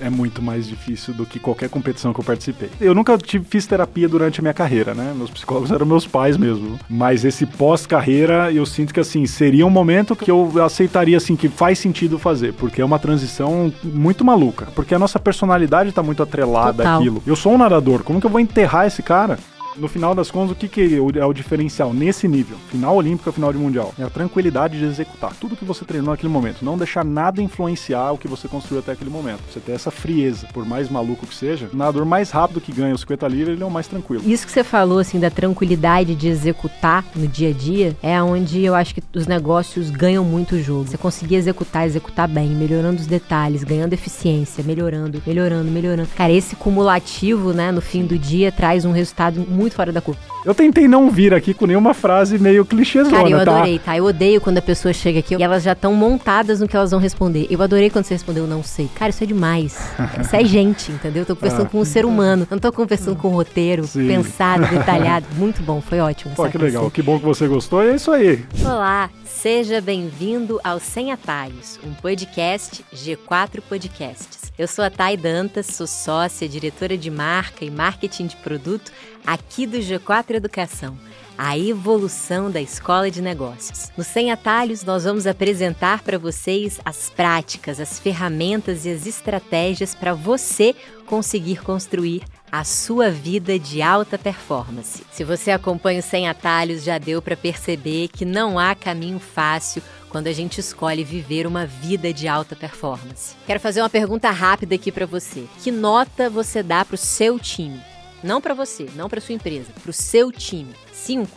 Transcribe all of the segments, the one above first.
é muito mais difícil do que qualquer competição que eu participei. Eu nunca tive, fiz terapia durante a minha carreira, né? Meus psicólogos eram meus pais mesmo. Mas esse pós-carreira, eu sinto que assim, seria um momento que eu aceitaria assim que faz sentido fazer, porque é uma transição muito maluca, porque a nossa personalidade tá muito atrelada Total. àquilo. Eu sou um nadador, como que eu vou enterrar esse cara? No final das contas, o que, que é o diferencial nesse nível? Final olímpico, final de mundial. É a tranquilidade de executar tudo que você treinou naquele momento. Não deixar nada influenciar o que você construiu até aquele momento. Você ter essa frieza, por mais maluco que seja, o nadador mais rápido que ganha os 50 livres, ele é o mais tranquilo. Isso que você falou, assim, da tranquilidade de executar no dia a dia, é onde eu acho que os negócios ganham muito o jogo. Você conseguir executar, executar bem, melhorando os detalhes, ganhando eficiência, melhorando, melhorando, melhorando. Cara, esse cumulativo, né, no fim do dia, traz um resultado muito fora da curva. Eu tentei não vir aqui com nenhuma frase meio clichêzona, Cara, eu tá? adorei, tá? Eu odeio quando a pessoa chega aqui e elas já estão montadas no que elas vão responder. Eu adorei quando você respondeu não sei. Cara, isso é demais. Isso é gente, entendeu? Eu tô conversando Ah. com um ser humano. Eu não tô conversando com um roteiro Sim. pensado, detalhado. Muito bom, foi ótimo. Pô, que legal. Que bom que você gostou. E é isso aí. Olá, seja bem-vindo ao Sem Atalhos, um podcast G4 Podcasts. Eu sou a Thay Dantas, sou sócia, diretora de marca e marketing de produto aqui do G4 Educação. A evolução da escola de negócios. No Sem Atalhos, nós vamos apresentar para vocês as práticas, as ferramentas e as estratégias para você conseguir construir a sua vida de alta performance. Se você acompanha o Sem Atalhos, já deu para perceber que não há caminho fácil quando a gente escolhe viver uma vida de alta performance. Quero fazer uma pergunta rápida aqui para você. Que nota você dá para o seu time? Não para você, não para sua empresa, para o seu time. 5,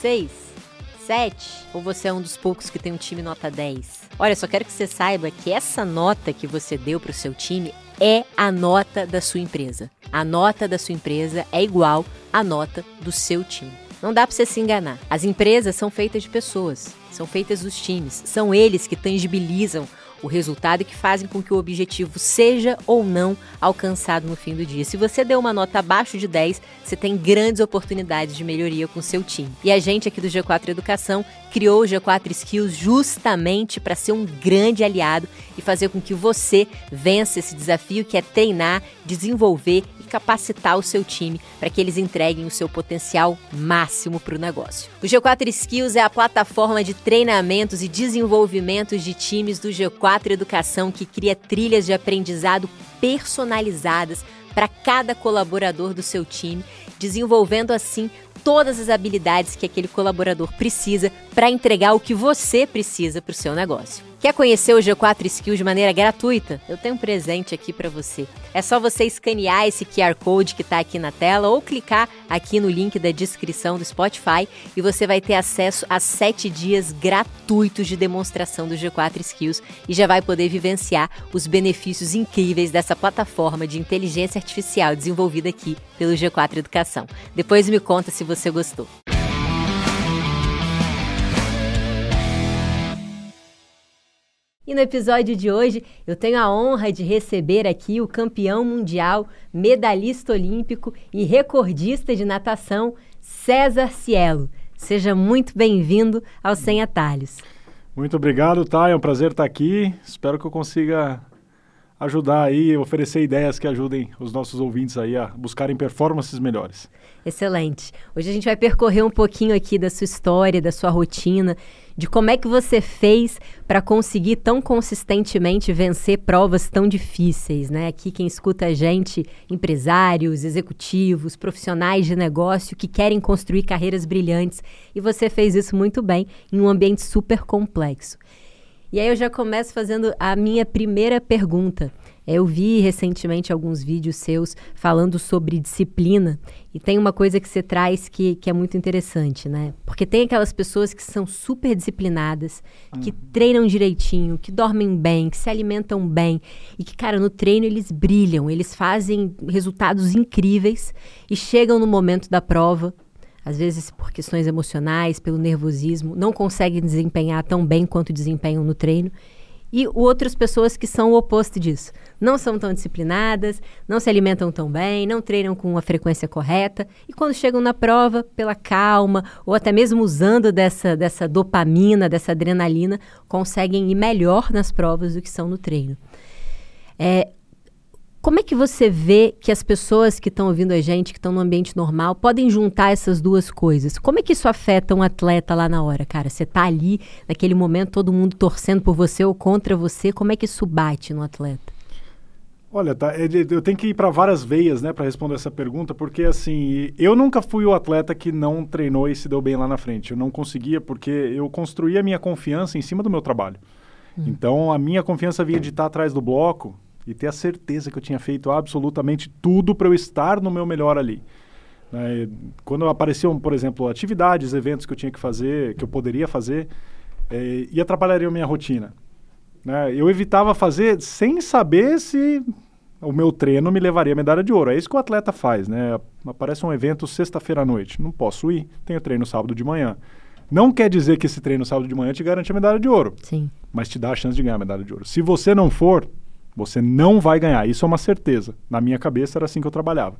6, 7? Ou você é um dos poucos que tem um time nota 10? Olha, só quero que você saiba que essa nota que você deu para o seu time é a nota da sua empresa. A nota da sua empresa é igual à nota do seu time. Não dá para você se enganar. As empresas são feitas de pessoas, são feitas dos times. São eles que tangibilizam o resultado e que fazem com que o objetivo seja ou não alcançado no fim do dia. Se você deu uma nota abaixo de 10, você tem grandes oportunidades de melhoria com seu time. E a gente aqui do G4 Educação criou o G4 Skills justamente para ser um grande aliado e fazer com que você vença esse desafio que é treinar, desenvolver capacitar o seu time para que eles entreguem o seu potencial máximo para o negócio. O G4 Skills é a plataforma de treinamentos e desenvolvimentos de times do G4 Educação que cria trilhas de aprendizado personalizadas para cada colaborador do seu time, desenvolvendo assim todas as habilidades que aquele colaborador precisa para entregar o que você precisa para o seu negócio. Quer conhecer o G4 Skills de maneira gratuita? Eu tenho um presente aqui para você. É só você escanear esse QR Code que está aqui na tela ou clicar aqui no link da descrição do Spotify e você vai ter acesso a 7 dias gratuitos de demonstração do G4 Skills e já vai poder vivenciar os benefícios incríveis dessa plataforma de inteligência artificial desenvolvida aqui pelo G4 Educação. Depois me conta se você gostou. E no episódio de hoje, eu tenho a honra de receber aqui o campeão mundial, medalhista olímpico e recordista de natação, César Cielo. Seja muito bem-vindo ao Sem Atalhos. Muito obrigado, tá? É um prazer estar aqui. Espero que eu consiga ajudar aí, oferecer ideias que ajudem os nossos ouvintes aí a buscarem performances melhores. Excelente. Hoje a gente vai percorrer um pouquinho aqui da sua história, da sua rotina, de como é que você fez para conseguir tão consistentemente vencer provas tão difíceis, né? Aqui quem escuta a gente, empresários, executivos, profissionais de negócio que querem construir carreiras brilhantes, e você fez isso muito bem em um ambiente super complexo. E aí eu já começo fazendo a minha primeira pergunta. Eu vi recentemente alguns vídeos seus falando sobre disciplina e tem uma coisa que você traz que, que é muito interessante, né? Porque tem aquelas pessoas que são super disciplinadas, que treinam direitinho, que dormem bem, que se alimentam bem e que, cara, no treino eles brilham, eles fazem resultados incríveis e chegam no momento da prova, às vezes por questões emocionais, pelo nervosismo, não conseguem desempenhar tão bem quanto desempenham no treino. E outras pessoas que são o oposto disso. Não são tão disciplinadas, não se alimentam tão bem, não treinam com a frequência correta. E quando chegam na prova, pela calma, ou até mesmo usando dessa, dessa dopamina, dessa adrenalina, conseguem ir melhor nas provas do que são no treino. É, que você vê que as pessoas que estão ouvindo a gente, que estão no ambiente normal, podem juntar essas duas coisas? Como é que isso afeta um atleta lá na hora, cara? Você tá ali, naquele momento, todo mundo torcendo por você ou contra você, como é que isso bate no atleta? Olha, tá, eu tenho que ir para várias veias, né, para responder essa pergunta, porque assim, eu nunca fui o atleta que não treinou e se deu bem lá na frente. Eu não conseguia porque eu construí a minha confiança em cima do meu trabalho. Hum. Então, a minha confiança vinha de estar atrás do bloco e ter a certeza que eu tinha feito absolutamente tudo para eu estar no meu melhor ali. Né? Quando apareciam, por exemplo, atividades, eventos que eu tinha que fazer, que eu poderia fazer, é, e atrapalharia a minha rotina. Né? Eu evitava fazer sem saber se o meu treino me levaria a medalha de ouro. É isso que o atleta faz, né? Aparece um evento sexta-feira à noite. Não posso ir, tenho treino sábado de manhã. Não quer dizer que esse treino sábado de manhã te garante a medalha de ouro. Sim. Mas te dá a chance de ganhar a medalha de ouro. Se você não for, você não vai ganhar. Isso é uma certeza. Na minha cabeça era assim que eu trabalhava.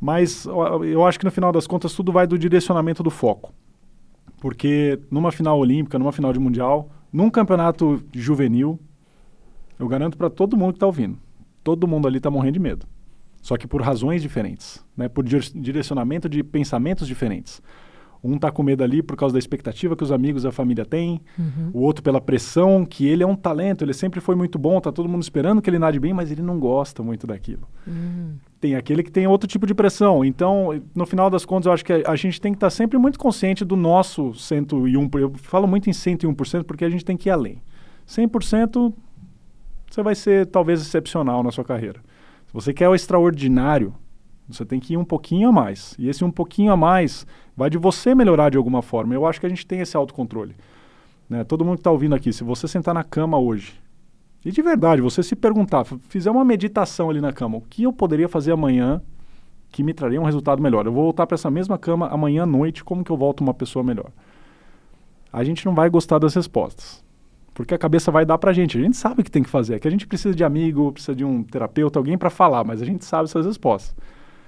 Mas eu acho que no final das contas tudo vai do direcionamento do foco. Porque numa final olímpica, numa final de mundial, num campeonato juvenil, eu garanto para todo mundo que está ouvindo, todo mundo ali está morrendo de medo. Só que por razões diferentes, né? por direcionamento de pensamentos diferentes. Um tá com medo ali por causa da expectativa que os amigos e a família têm, uhum. o outro pela pressão que ele é um talento, ele sempre foi muito bom, tá todo mundo esperando que ele nade bem, mas ele não gosta muito daquilo. Uhum. Tem aquele que tem outro tipo de pressão. Então, no final das contas, eu acho que a, a gente tem que estar tá sempre muito consciente do nosso 101%. Eu falo muito em 101% porque a gente tem que ir além. 100% você vai ser talvez excepcional na sua carreira. Se você quer o extraordinário, você tem que ir um pouquinho a mais. E esse um pouquinho a mais vai de você melhorar de alguma forma. Eu acho que a gente tem esse autocontrole. Né? Todo mundo que está ouvindo aqui, se você sentar na cama hoje, e de verdade, você se perguntar, fizer uma meditação ali na cama, o que eu poderia fazer amanhã que me traria um resultado melhor? Eu vou voltar para essa mesma cama amanhã à noite, como que eu volto uma pessoa melhor? A gente não vai gostar das respostas. Porque a cabeça vai dar para a gente. A gente sabe o que tem que fazer. É que a gente precisa de amigo, precisa de um terapeuta, alguém para falar, mas a gente sabe essas respostas.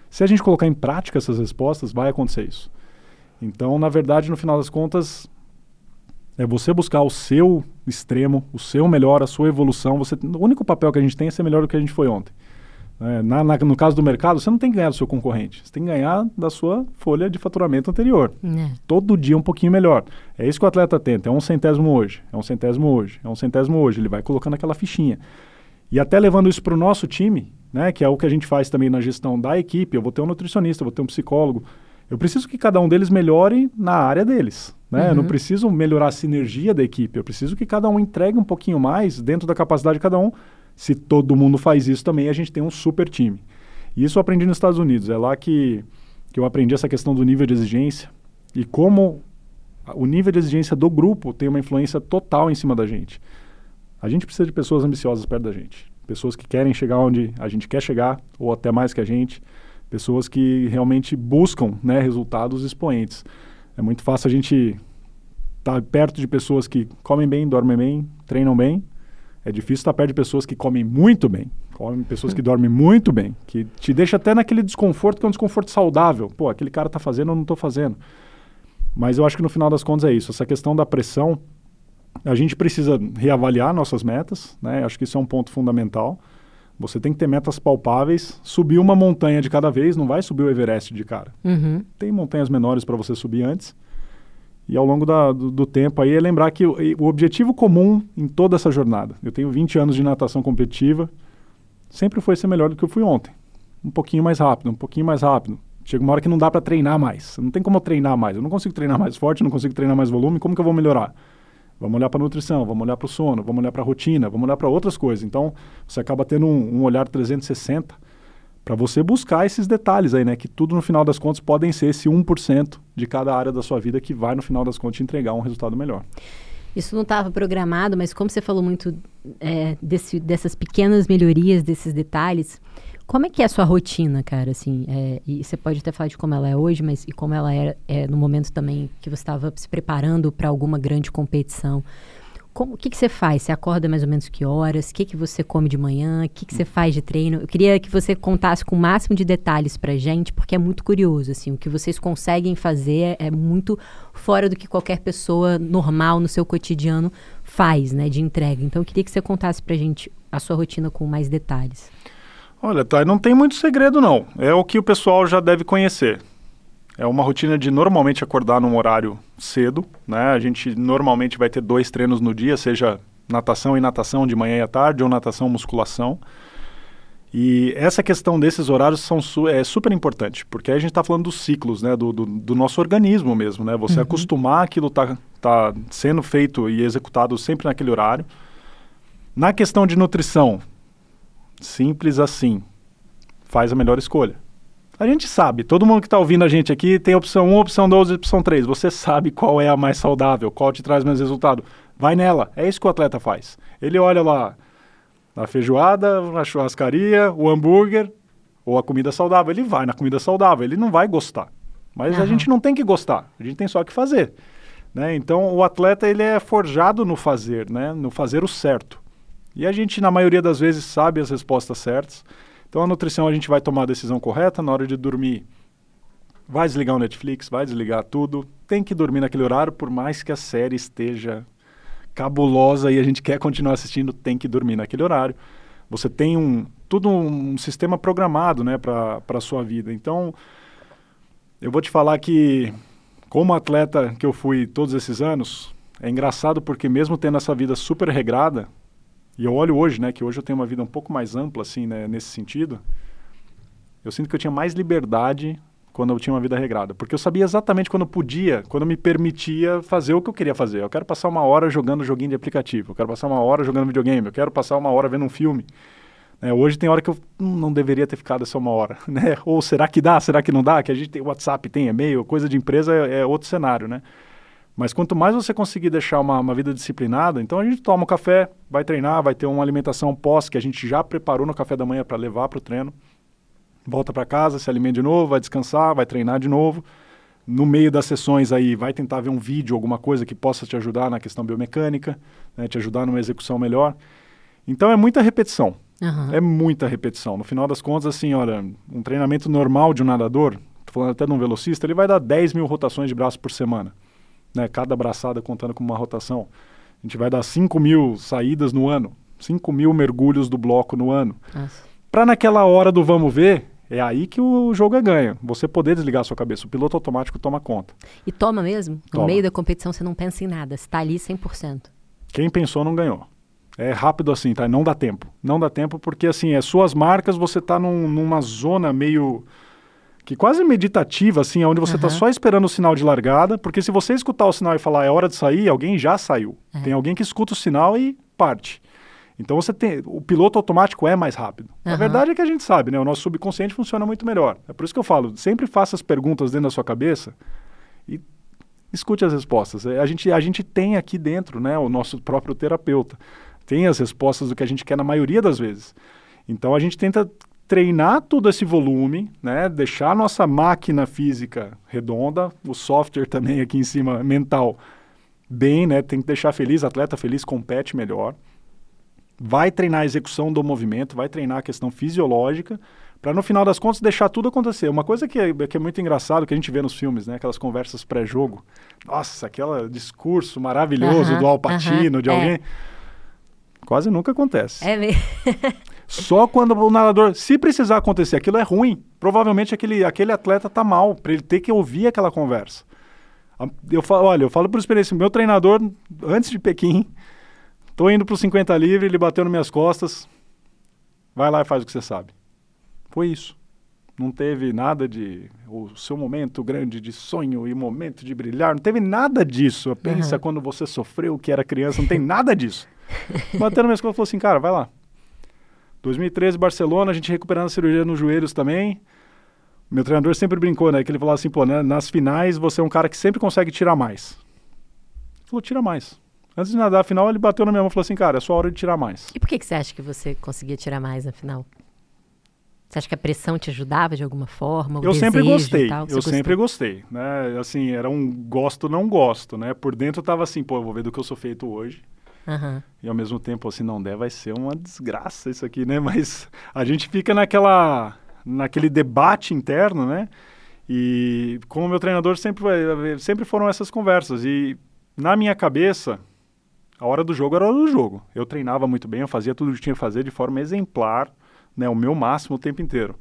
Se a gente colocar em prática essas respostas, vai acontecer isso. Então, na verdade, no final das contas, é você buscar o seu extremo, o seu melhor, a sua evolução. Você, o único papel que a gente tem é ser melhor do que a gente foi ontem. É, na, na, no caso do mercado, você não tem que ganhar do seu concorrente, você tem que ganhar da sua folha de faturamento anterior. É. Todo dia um pouquinho melhor. É isso que o atleta tenta. É um centésimo hoje, é um centésimo hoje, é um centésimo hoje. Ele vai colocando aquela fichinha. E até levando isso para o nosso time, né, que é o que a gente faz também na gestão da equipe. Eu vou ter um nutricionista, vou ter um psicólogo. Eu preciso que cada um deles melhore na área deles. Né? Uhum. Eu não uhum. preciso melhorar a sinergia da equipe. Eu preciso que cada um entregue um pouquinho mais dentro da capacidade de cada um. Se todo mundo faz isso também, a gente tem um super time. E isso eu aprendi nos Estados Unidos. É lá que, que eu aprendi essa questão do nível de exigência e como o nível de exigência do grupo tem uma influência total em cima da gente. A gente precisa de pessoas ambiciosas perto da gente pessoas que querem chegar onde a gente quer chegar, ou até mais que a gente, pessoas que realmente buscam né, resultados expoentes. É muito fácil a gente estar tá perto de pessoas que comem bem, dormem bem, treinam bem. É difícil estar perto de pessoas que comem muito bem, comem pessoas que dormem muito bem, que te deixa até naquele desconforto que é um desconforto saudável. Pô, aquele cara está fazendo, eu não estou fazendo. Mas eu acho que no final das contas é isso. Essa questão da pressão a gente precisa reavaliar nossas metas, né? Acho que isso é um ponto fundamental. Você tem que ter metas palpáveis, subir uma montanha de cada vez, não vai subir o Everest de cara. Uhum. Tem montanhas menores para você subir antes. E ao longo da, do, do, tempo aí é lembrar que o, o, objetivo comum em toda essa jornada, eu tenho 20 anos de natação competitiva, sempre foi ser melhor do que eu fui ontem. Um pouquinho mais rápido, um pouquinho mais rápido. Chega uma hora que não dá para treinar mais. Não tem como treinar mais. Eu não consigo treinar mais forte, não consigo treinar mais volume. Como que eu vou melhorar? Vamos olhar para a nutrição, vamos olhar para o sono, vamos olhar para a rotina, vamos olhar para outras coisas. Então, você acaba tendo um, um olhar 360 para você buscar esses detalhes aí, né? Que tudo no final das contas podem ser esse 1% de cada área da sua vida que vai no final das contas entregar um resultado melhor. Isso não estava programado, mas como você falou muito é, desse, dessas pequenas melhorias, desses detalhes, como é que é a sua rotina, cara? Assim, é, e você pode até falar de como ela é hoje, mas e como ela era é, no momento também que você estava se preparando para alguma grande competição. Como, o que, que você faz? Você acorda mais ou menos que horas? O que, que você come de manhã? O que, que você faz de treino? Eu queria que você contasse com o máximo de detalhes pra gente, porque é muito curioso, assim, o que vocês conseguem fazer é, é muito fora do que qualquer pessoa normal no seu cotidiano faz, né, de entrega. Então eu queria que você contasse pra gente a sua rotina com mais detalhes. Olha, tá, não tem muito segredo não. É o que o pessoal já deve conhecer. É uma rotina de normalmente acordar num horário cedo, né? A gente normalmente vai ter dois treinos no dia, seja natação e natação de manhã e à tarde ou natação musculação. E essa questão desses horários são su é super importante, porque aí a gente está falando dos ciclos, né, do, do, do, nosso organismo mesmo, né? Você uhum. acostumar aquilo tá, tá sendo feito e executado sempre naquele horário. Na questão de nutrição, simples assim, faz a melhor escolha. A gente sabe, todo mundo que está ouvindo a gente aqui tem opção 1, opção 2 e opção 3. Você sabe qual é a mais saudável, qual te traz mais resultado. Vai nela. É isso que o atleta faz. Ele olha lá a feijoada, a churrascaria, o hambúrguer ou a comida saudável. Ele vai na comida saudável, ele não vai gostar. Mas uhum. a gente não tem que gostar, a gente tem só que fazer. Né? Então o atleta ele é forjado no fazer, né? no fazer o certo. E a gente, na maioria das vezes, sabe as respostas certas. Então a nutrição a gente vai tomar a decisão correta na hora de dormir. Vai desligar o Netflix, vai desligar tudo. Tem que dormir naquele horário, por mais que a série esteja cabulosa e a gente quer continuar assistindo, tem que dormir naquele horário. Você tem um tudo um sistema programado, né, para a sua vida. Então, eu vou te falar que como atleta que eu fui todos esses anos, é engraçado porque mesmo tendo essa vida super regrada, e eu olho hoje, né, que hoje eu tenho uma vida um pouco mais ampla assim, né, nesse sentido, eu sinto que eu tinha mais liberdade quando eu tinha uma vida regrada. Porque eu sabia exatamente quando podia, quando me permitia fazer o que eu queria fazer. Eu quero passar uma hora jogando joguinho de aplicativo, eu quero passar uma hora jogando videogame, eu quero passar uma hora vendo um filme. É, hoje tem hora que eu hum, não deveria ter ficado só uma hora, né? Ou será que dá, será que não dá? Que a gente tem WhatsApp, tem e-mail, coisa de empresa é, é outro cenário, né? Mas quanto mais você conseguir deixar uma, uma, vida disciplinada, então a gente toma um café, vai treinar, vai ter uma alimentação pós que a gente já preparou no café da manhã para levar para o treino volta para casa, se alimenta de novo, vai descansar, vai treinar de novo. No meio das sessões aí, vai tentar ver um vídeo, alguma coisa que possa te ajudar na questão biomecânica, né, te ajudar numa execução melhor. Então é muita repetição. Uhum. É muita repetição. No final das contas, assim, olha, um treinamento normal de um nadador, tô falando até de um velocista, ele vai dar 10 mil rotações de braço por semana. Né, cada braçada contando como uma rotação. A gente vai dar 5 mil saídas no ano, 5 mil mergulhos do bloco no ano. Para naquela hora do vamos ver, é aí que o jogo é ganho. Você poder desligar a sua cabeça. O piloto automático toma conta. E toma mesmo? Toma. No meio da competição você não pensa em nada. Você está ali 100%. Quem pensou não ganhou. É rápido assim, tá? Não dá tempo. Não dá tempo porque, assim, é suas marcas, você está num, numa zona meio que quase meditativa, assim, onde você está uhum. só esperando o sinal de largada, porque se você escutar o sinal e falar é hora de sair, alguém já saiu. É. Tem alguém que escuta o sinal e parte. Então você tem. O piloto automático é mais rápido. Uhum. A verdade é que a gente sabe, né? O nosso subconsciente funciona muito melhor. É por isso que eu falo, sempre faça as perguntas dentro da sua cabeça e escute as respostas. É, a gente, a gente tem aqui dentro, né, o nosso próprio terapeuta. Tem as respostas do que a gente quer na maioria das vezes. Então a gente tenta treinar todo esse volume, né, deixar a nossa máquina física redonda, o software também aqui em cima mental bem, né, tem que deixar feliz, atleta feliz compete melhor vai treinar a execução do movimento, vai treinar a questão fisiológica, para no final das contas deixar tudo acontecer. Uma coisa que é, que é muito engraçado, que a gente vê nos filmes, né? Aquelas conversas pré-jogo. Nossa, aquele discurso maravilhoso uh -huh, do Alpatino, uh -huh, de alguém. É. Quase nunca acontece. É mesmo. Só quando o narrador, se precisar acontecer, aquilo é ruim. Provavelmente aquele, aquele atleta tá mal, para ele ter que ouvir aquela conversa. Eu falo, olha, eu falo por experiência, meu treinador, antes de Pequim, Tô indo para os 50 livre, ele bateu nas minhas costas. Vai lá e faz o que você sabe. Foi isso. Não teve nada de o seu momento grande de sonho e momento de brilhar. Não teve nada disso. Pensa uhum. quando você sofreu que era criança. Não tem nada disso. Bateu nas minhas costas e falou assim, cara, vai lá. 2013, Barcelona, a gente recuperando a cirurgia nos joelhos também. Meu treinador sempre brincou, né? Que ele falava assim, pô, né, nas finais você é um cara que sempre consegue tirar mais. Ele falou, tira mais. Antes de nadar a final, ele bateu na minha mão e falou assim, cara, é sua hora de tirar mais. E por que, que você acha que você conseguia tirar mais na final? Você acha que a pressão te ajudava de alguma forma? eu sempre gostei, eu gostou? sempre gostei, né? Assim, era um gosto, não gosto, né? Por dentro eu tava assim, pô, eu vou ver do que eu sou feito hoje. Uhum. E ao mesmo tempo, assim, não der, vai ser uma desgraça isso aqui, né? Mas a gente fica naquela, naquele debate interno, né? E como meu treinador sempre, sempre foram essas conversas. E na minha cabeça, a hora do jogo era a hora do jogo. Eu treinava muito bem, eu fazia tudo o que tinha que fazer de forma exemplar, né, o meu máximo o tempo inteiro.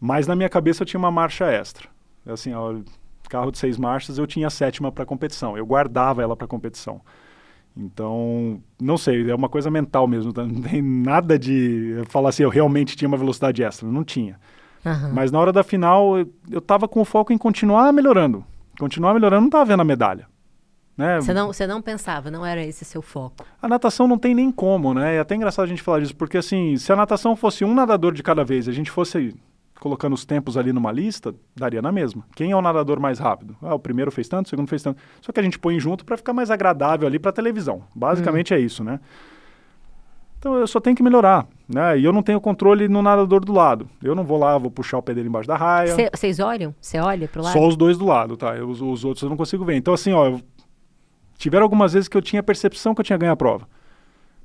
Mas na minha cabeça eu tinha uma marcha extra. Assim, ó, carro de seis marchas eu tinha a sétima para competição. Eu guardava ela para competição. Então, não sei, é uma coisa mental mesmo. Tá? Não tem nada de falar assim, eu realmente tinha uma velocidade extra. Não tinha. Uhum. Mas na hora da final, eu, eu tava com o foco em continuar melhorando. Continuar melhorando, não tava vendo a medalha. Né? Você, não, você não pensava, não era esse seu foco? A natação não tem nem como, né? É até engraçado a gente falar disso, porque assim, se a natação fosse um nadador de cada vez, a gente fosse colocando os tempos ali numa lista, daria na mesma. Quem é o nadador mais rápido? Ah, o primeiro fez tanto, o segundo fez tanto. Só que a gente põe junto para ficar mais agradável ali para televisão. Basicamente hum. é isso, né? Então eu só tenho que melhorar, né? E eu não tenho controle no nadador do lado. Eu não vou lá, vou puxar o pé dele embaixo da raia. Vocês olham? Você olha pro lado? Só os dois do lado, tá? Eu, os, os, outros eu não consigo ver. Então assim, ó, tiveram algumas vezes que eu tinha a percepção que eu tinha ganho a prova.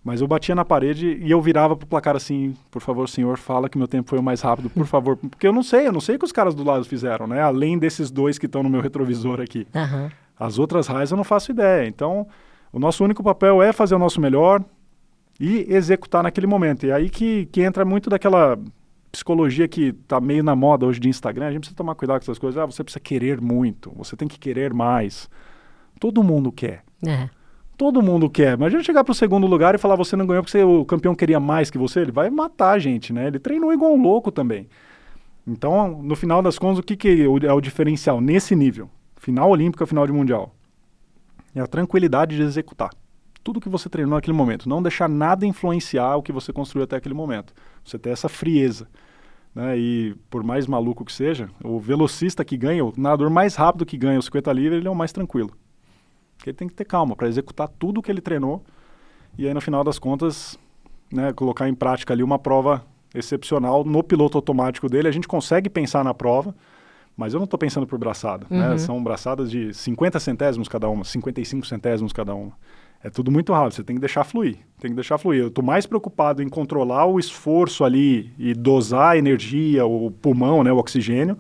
Mas eu batia na parede e eu virava pro placar assim, por favor, senhor, fala que meu tempo foi o mais rápido, por favor. Porque eu não sei, eu não sei o que os caras do lado fizeram, né? Além desses dois que estão no meu retrovisor aqui. Uhum. As outras raias eu não faço ideia. Então, o nosso único papel é fazer o nosso melhor e executar naquele momento. E aí que, que entra muito daquela psicologia que tá meio na moda hoje de Instagram. A gente precisa tomar cuidado com essas coisas. Ah, você precisa querer muito, você tem que querer mais. Todo mundo quer. É todo mundo quer. Imagina chegar para o segundo lugar e falar você não ganhou porque você, o campeão queria mais que você. Ele vai matar a gente, né? Ele treinou igual um louco também. Então, no final das contas, o que, que é o diferencial nesse nível? Final olímpico, final de mundial. É a tranquilidade de executar. Tudo que você treinou naquele momento. Não deixar nada influenciar o que você construiu até aquele momento. Você ter essa frieza. Né? E por mais maluco que seja, o velocista que ganha, o nadador mais rápido que ganha o 50 livre, ele é o mais tranquilo. Porque ele tem que ter calma para executar tudo o que ele treinou e aí no final das contas, né, colocar em prática ali uma prova excepcional no piloto automático dele. A gente consegue pensar na prova, mas eu não estou pensando por braçada. Né? Uhum. Né? São braçadas de 50 centésimos cada uma, 55 centésimos cada uma. É tudo muito rápido, você tem que deixar fluir. Tem que deixar fluir. Eu estou mais preocupado em controlar o esforço ali e dosar a energia, o pulmão, né, o oxigênio,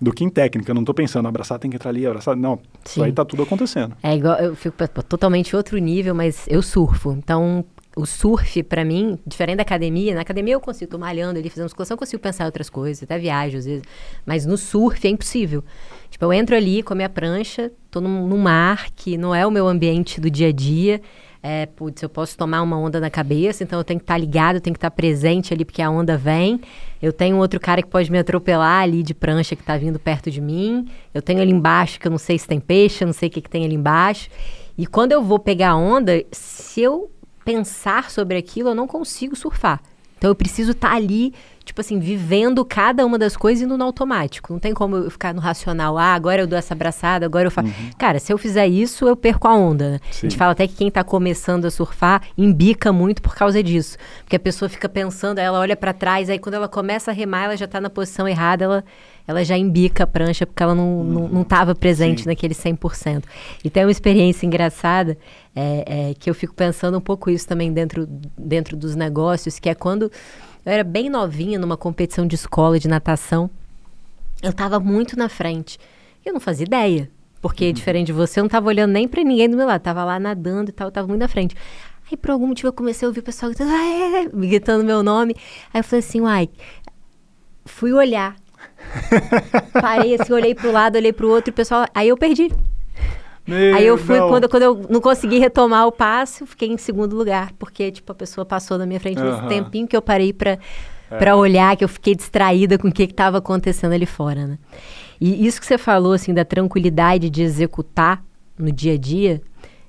do que em técnica. Eu não estou pensando, abraçar tem que entrar ali, abraçar. Não, Sim. isso aí está tudo acontecendo. É igual, eu fico totalmente outro nível, mas eu surfo. Então, o surf, para mim, diferente da academia, na academia eu consigo, tô malhando ali, fazendo musculação, eu consigo pensar em outras coisas, até viajo às vezes. Mas no surf é impossível. Tipo, eu entro ali com a minha prancha, tô num, num mar que não é o meu ambiente do dia a dia é, putz, eu posso tomar uma onda na cabeça, então eu tenho que estar tá ligado, eu tenho que estar tá presente ali porque a onda vem. Eu tenho outro cara que pode me atropelar ali de prancha que está vindo perto de mim. Eu tenho ali embaixo que eu não sei se tem peixe, eu não sei o que, que tem ali embaixo. E quando eu vou pegar a onda, se eu pensar sobre aquilo, eu não consigo surfar. Então eu preciso estar tá ali tipo assim, vivendo cada uma das coisas indo no automático. Não tem como eu ficar no racional, ah, agora eu dou essa abraçada, agora eu faço. Uhum. Cara, se eu fizer isso, eu perco a onda. Né? A gente fala até que quem está começando a surfar embica muito por causa disso. Porque a pessoa fica pensando, ela olha para trás, aí quando ela começa a remar, ela já está na posição errada, ela, ela já embica a prancha porque ela não estava não, não uhum. presente Sim. naquele 100%. E tem uma experiência engraçada é, é, que eu fico pensando um pouco isso também dentro, dentro dos negócios, que é quando eu era bem novinha numa competição de escola de natação. Eu estava muito na frente. Eu não fazia ideia. Porque, uhum. diferente de você, eu não estava olhando nem para ninguém do meu lado. Tava lá nadando e tal, eu tava muito na frente. Aí, por algum motivo, eu comecei a ouvir o pessoal gritando, gritando meu nome. Aí eu falei assim, uai, fui olhar. Parei assim, olhei pro lado, olhei pro outro, o pessoal. Aí eu perdi. Meu, aí eu fui, quando, quando eu não consegui retomar o passe, fiquei em segundo lugar, porque, tipo, a pessoa passou na minha frente uhum. nesse tempinho que eu parei para é. para olhar, que eu fiquei distraída com o que estava acontecendo ali fora, né? E isso que você falou, assim, da tranquilidade de executar no dia a dia,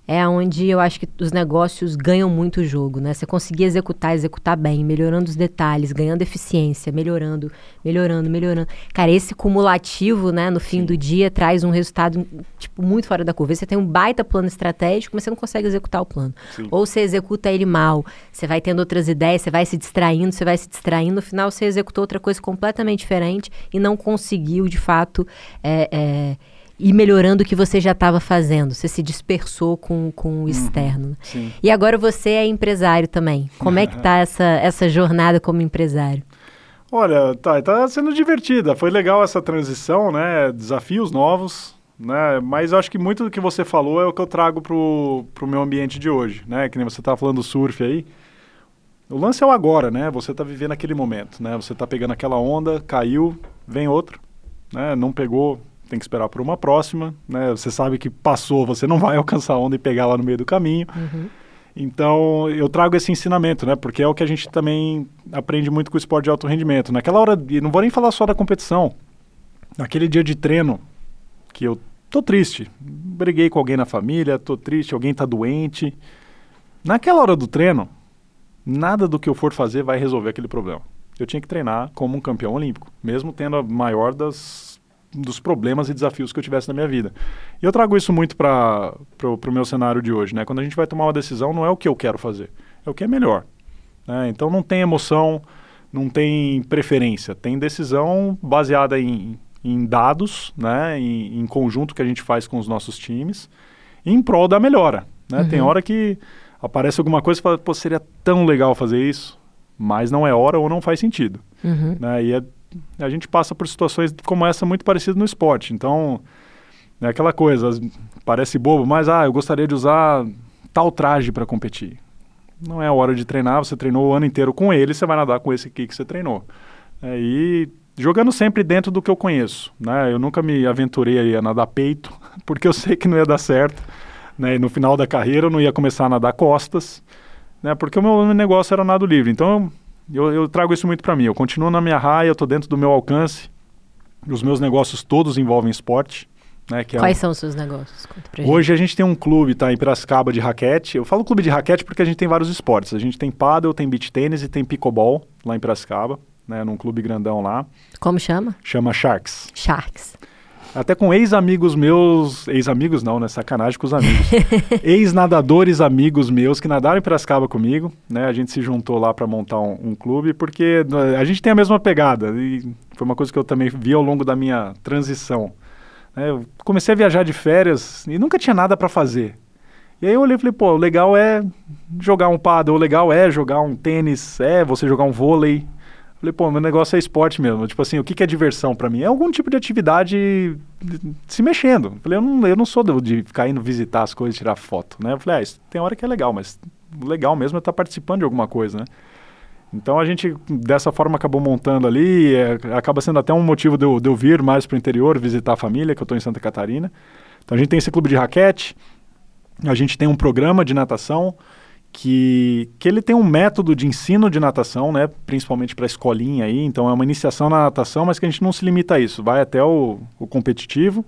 é onde eu acho que os negócios ganham muito o jogo, né? Você conseguir executar, executar bem, melhorando os detalhes, ganhando eficiência, melhorando, melhorando, melhorando. Cara, esse cumulativo, né, no fim Sim. do dia traz um resultado tipo muito fora da curva. Você tem um baita plano estratégico, mas você não consegue executar o plano. Sim. Ou você executa ele mal, você vai tendo outras ideias, você vai se distraindo, você vai se distraindo, no final você executou outra coisa completamente diferente e não conseguiu, de fato, é, é, e melhorando o que você já estava fazendo. Você se dispersou com, com o uhum, externo. E agora você é empresário também. Como é que está essa, essa jornada como empresário? Olha, tá, tá sendo divertida. Foi legal essa transição, né? Desafios novos, né? Mas eu acho que muito do que você falou é o que eu trago pro, pro meu ambiente de hoje, né? Que nem você estava falando do surf aí. O lance é o agora, né? Você está vivendo aquele momento, né? Você está pegando aquela onda, caiu, vem outro, né? Não pegou, tem que esperar por uma próxima, né? Você sabe que passou, você não vai alcançar a onda e pegar lá no meio do caminho. Uhum. Então, eu trago esse ensinamento, né? Porque é o que a gente também aprende muito com o esporte de alto rendimento. Naquela hora, e não vou nem falar só da competição. Naquele dia de treino, que eu tô triste, briguei com alguém na família, tô triste, alguém tá doente. Naquela hora do treino, nada do que eu for fazer vai resolver aquele problema. Eu tinha que treinar como um campeão olímpico, mesmo tendo a maior das dos problemas e desafios que eu tivesse na minha vida. E eu trago isso muito para o meu cenário de hoje. Né? Quando a gente vai tomar uma decisão, não é o que eu quero fazer, é o que é melhor. Né? Então não tem emoção, não tem preferência, tem decisão baseada em, em dados, né? em, em, conjunto que a gente faz com os nossos times, em prol da melhora. Né? Uhum. Tem hora que aparece alguma coisa e fala, pô, seria tão legal fazer isso, mas não é hora ou não faz sentido. Uhum. Né? E é a gente passa por situações como essa muito parecidas no esporte. Então, é aquela coisa, parece bobo, mas ah, eu gostaria de usar tal traje para competir. Não é hora de treinar, você treinou o ano inteiro com ele, você vai nadar com esse aqui que você treinou. É, e jogando sempre dentro do que eu conheço. Né? Eu nunca me aventurei a nadar peito, porque eu sei que não ia dar certo. Né? E no final da carreira eu não ia começar a nadar costas, né? porque o meu negócio era nado livre. Então eu, eu trago isso muito para mim. Eu continuo na minha raia, eu estou dentro do meu alcance. Os meus negócios todos envolvem esporte. Né, é Quais é um... são os seus negócios? Hoje a gente tem um clube, tá, em Piracicaba de raquete. Eu falo clube de raquete porque a gente tem vários esportes. A gente tem paddle, tem beach tênis e tem pickleball lá em Piracicaba, né, num clube grandão lá. Como chama? Chama Sharks. Sharks. Até com ex-amigos meus, ex-amigos não, né? Sacanagem com os amigos. Ex-nadadores amigos meus que nadaram em Piracicaba comigo, né? A gente se juntou lá para montar um, um, clube, porque né, a gente tem a mesma pegada. E foi uma coisa que eu também vi ao longo da minha transição. Né? Eu comecei a viajar de férias e nunca tinha nada para fazer. E aí eu olhei e falei, pô, o legal é jogar um paddle, o legal é jogar um tênis, é você jogar um vôlei, Falei, pô, meu negócio é esporte mesmo. Tipo assim, o que, que é diversão para mim? É algum tipo de atividade se mexendo. Falei, eu não, eu não sou de ficar indo visitar as coisas, tirar foto, né? Falei, ah, isso tem hora que é legal, mas legal mesmo é estar tá participando de alguma coisa, né? Então a gente, dessa forma, acabou montando ali. É, acaba sendo até um motivo de eu, de eu vir mais para o interior, visitar a família, que eu estou em Santa Catarina. Então a gente tem esse clube de raquete, a gente tem um programa de natação que, que ele tem um método de ensino de natação, né, principalmente para a escolinha aí, então é uma iniciação na natação, mas que a gente não se limita a isso, vai até o, o competitivo.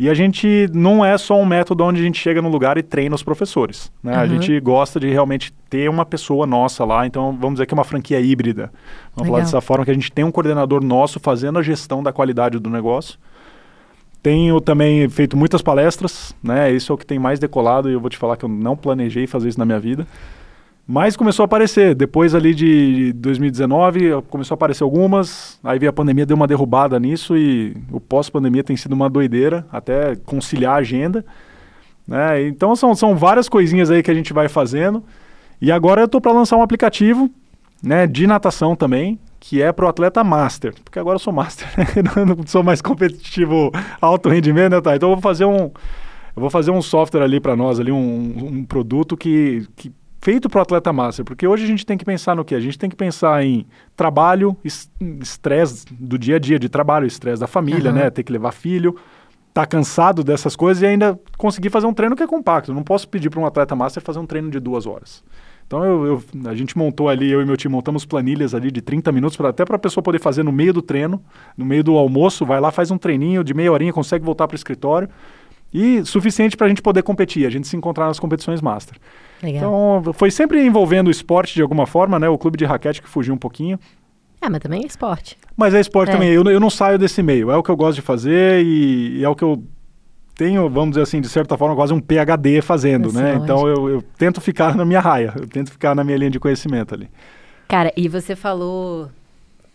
E a gente não é só um método onde a gente chega no lugar e treina os professores. Né? Uhum. A gente gosta de realmente ter uma pessoa nossa lá, então vamos dizer que é uma franquia híbrida. Vamos Legal. falar dessa forma que a gente tem um coordenador nosso fazendo a gestão da qualidade do negócio tenho também feito muitas palestras, né? Isso é o que tem mais decolado e eu vou te falar que eu não planejei fazer isso na minha vida. Mas começou a aparecer. Depois ali de 2019, começou a aparecer algumas. Aí veio a pandemia, deu uma derrubada nisso e o pós-pandemia tem sido uma doideira, até conciliar a agenda. Né? Então são, são várias coisinhas aí que a gente vai fazendo. E agora eu estou para lançar um aplicativo né, de natação também, que é para o atleta master, porque agora eu sou master, né? não sou mais competitivo alto rendimento, né, tá? Então eu vou fazer um, eu vou fazer um software ali para nós ali um, um produto que, que feito para o atleta master, porque hoje a gente tem que pensar no que? A gente tem que pensar em trabalho, estresse do dia a dia de trabalho, estresse da família, uhum. né? Ter que levar filho, tá cansado dessas coisas e ainda conseguir fazer um treino que é compacto. Não posso pedir para um atleta master fazer um treino de duas horas. Então eu, eu, a gente montou ali, eu e meu time montamos planilhas ali de 30 minutos, pra, até para a pessoa poder fazer no meio do treino, no meio do almoço, vai lá, faz um treininho de meia horinha, consegue voltar para o escritório. E suficiente para a gente poder competir, a gente se encontrar nas competições Master. Legal. Então foi sempre envolvendo o esporte de alguma forma, né? O clube de raquete que fugiu um pouquinho. É, mas também é esporte. Mas é esporte é. também. Eu, eu não saio desse meio. É o que eu gosto de fazer e, e é o que eu tenho, vamos dizer assim, de certa forma, quase um PhD fazendo, né? Então eu, eu, tento ficar na minha raia, eu tento ficar na minha linha de conhecimento ali. Cara, e você falou,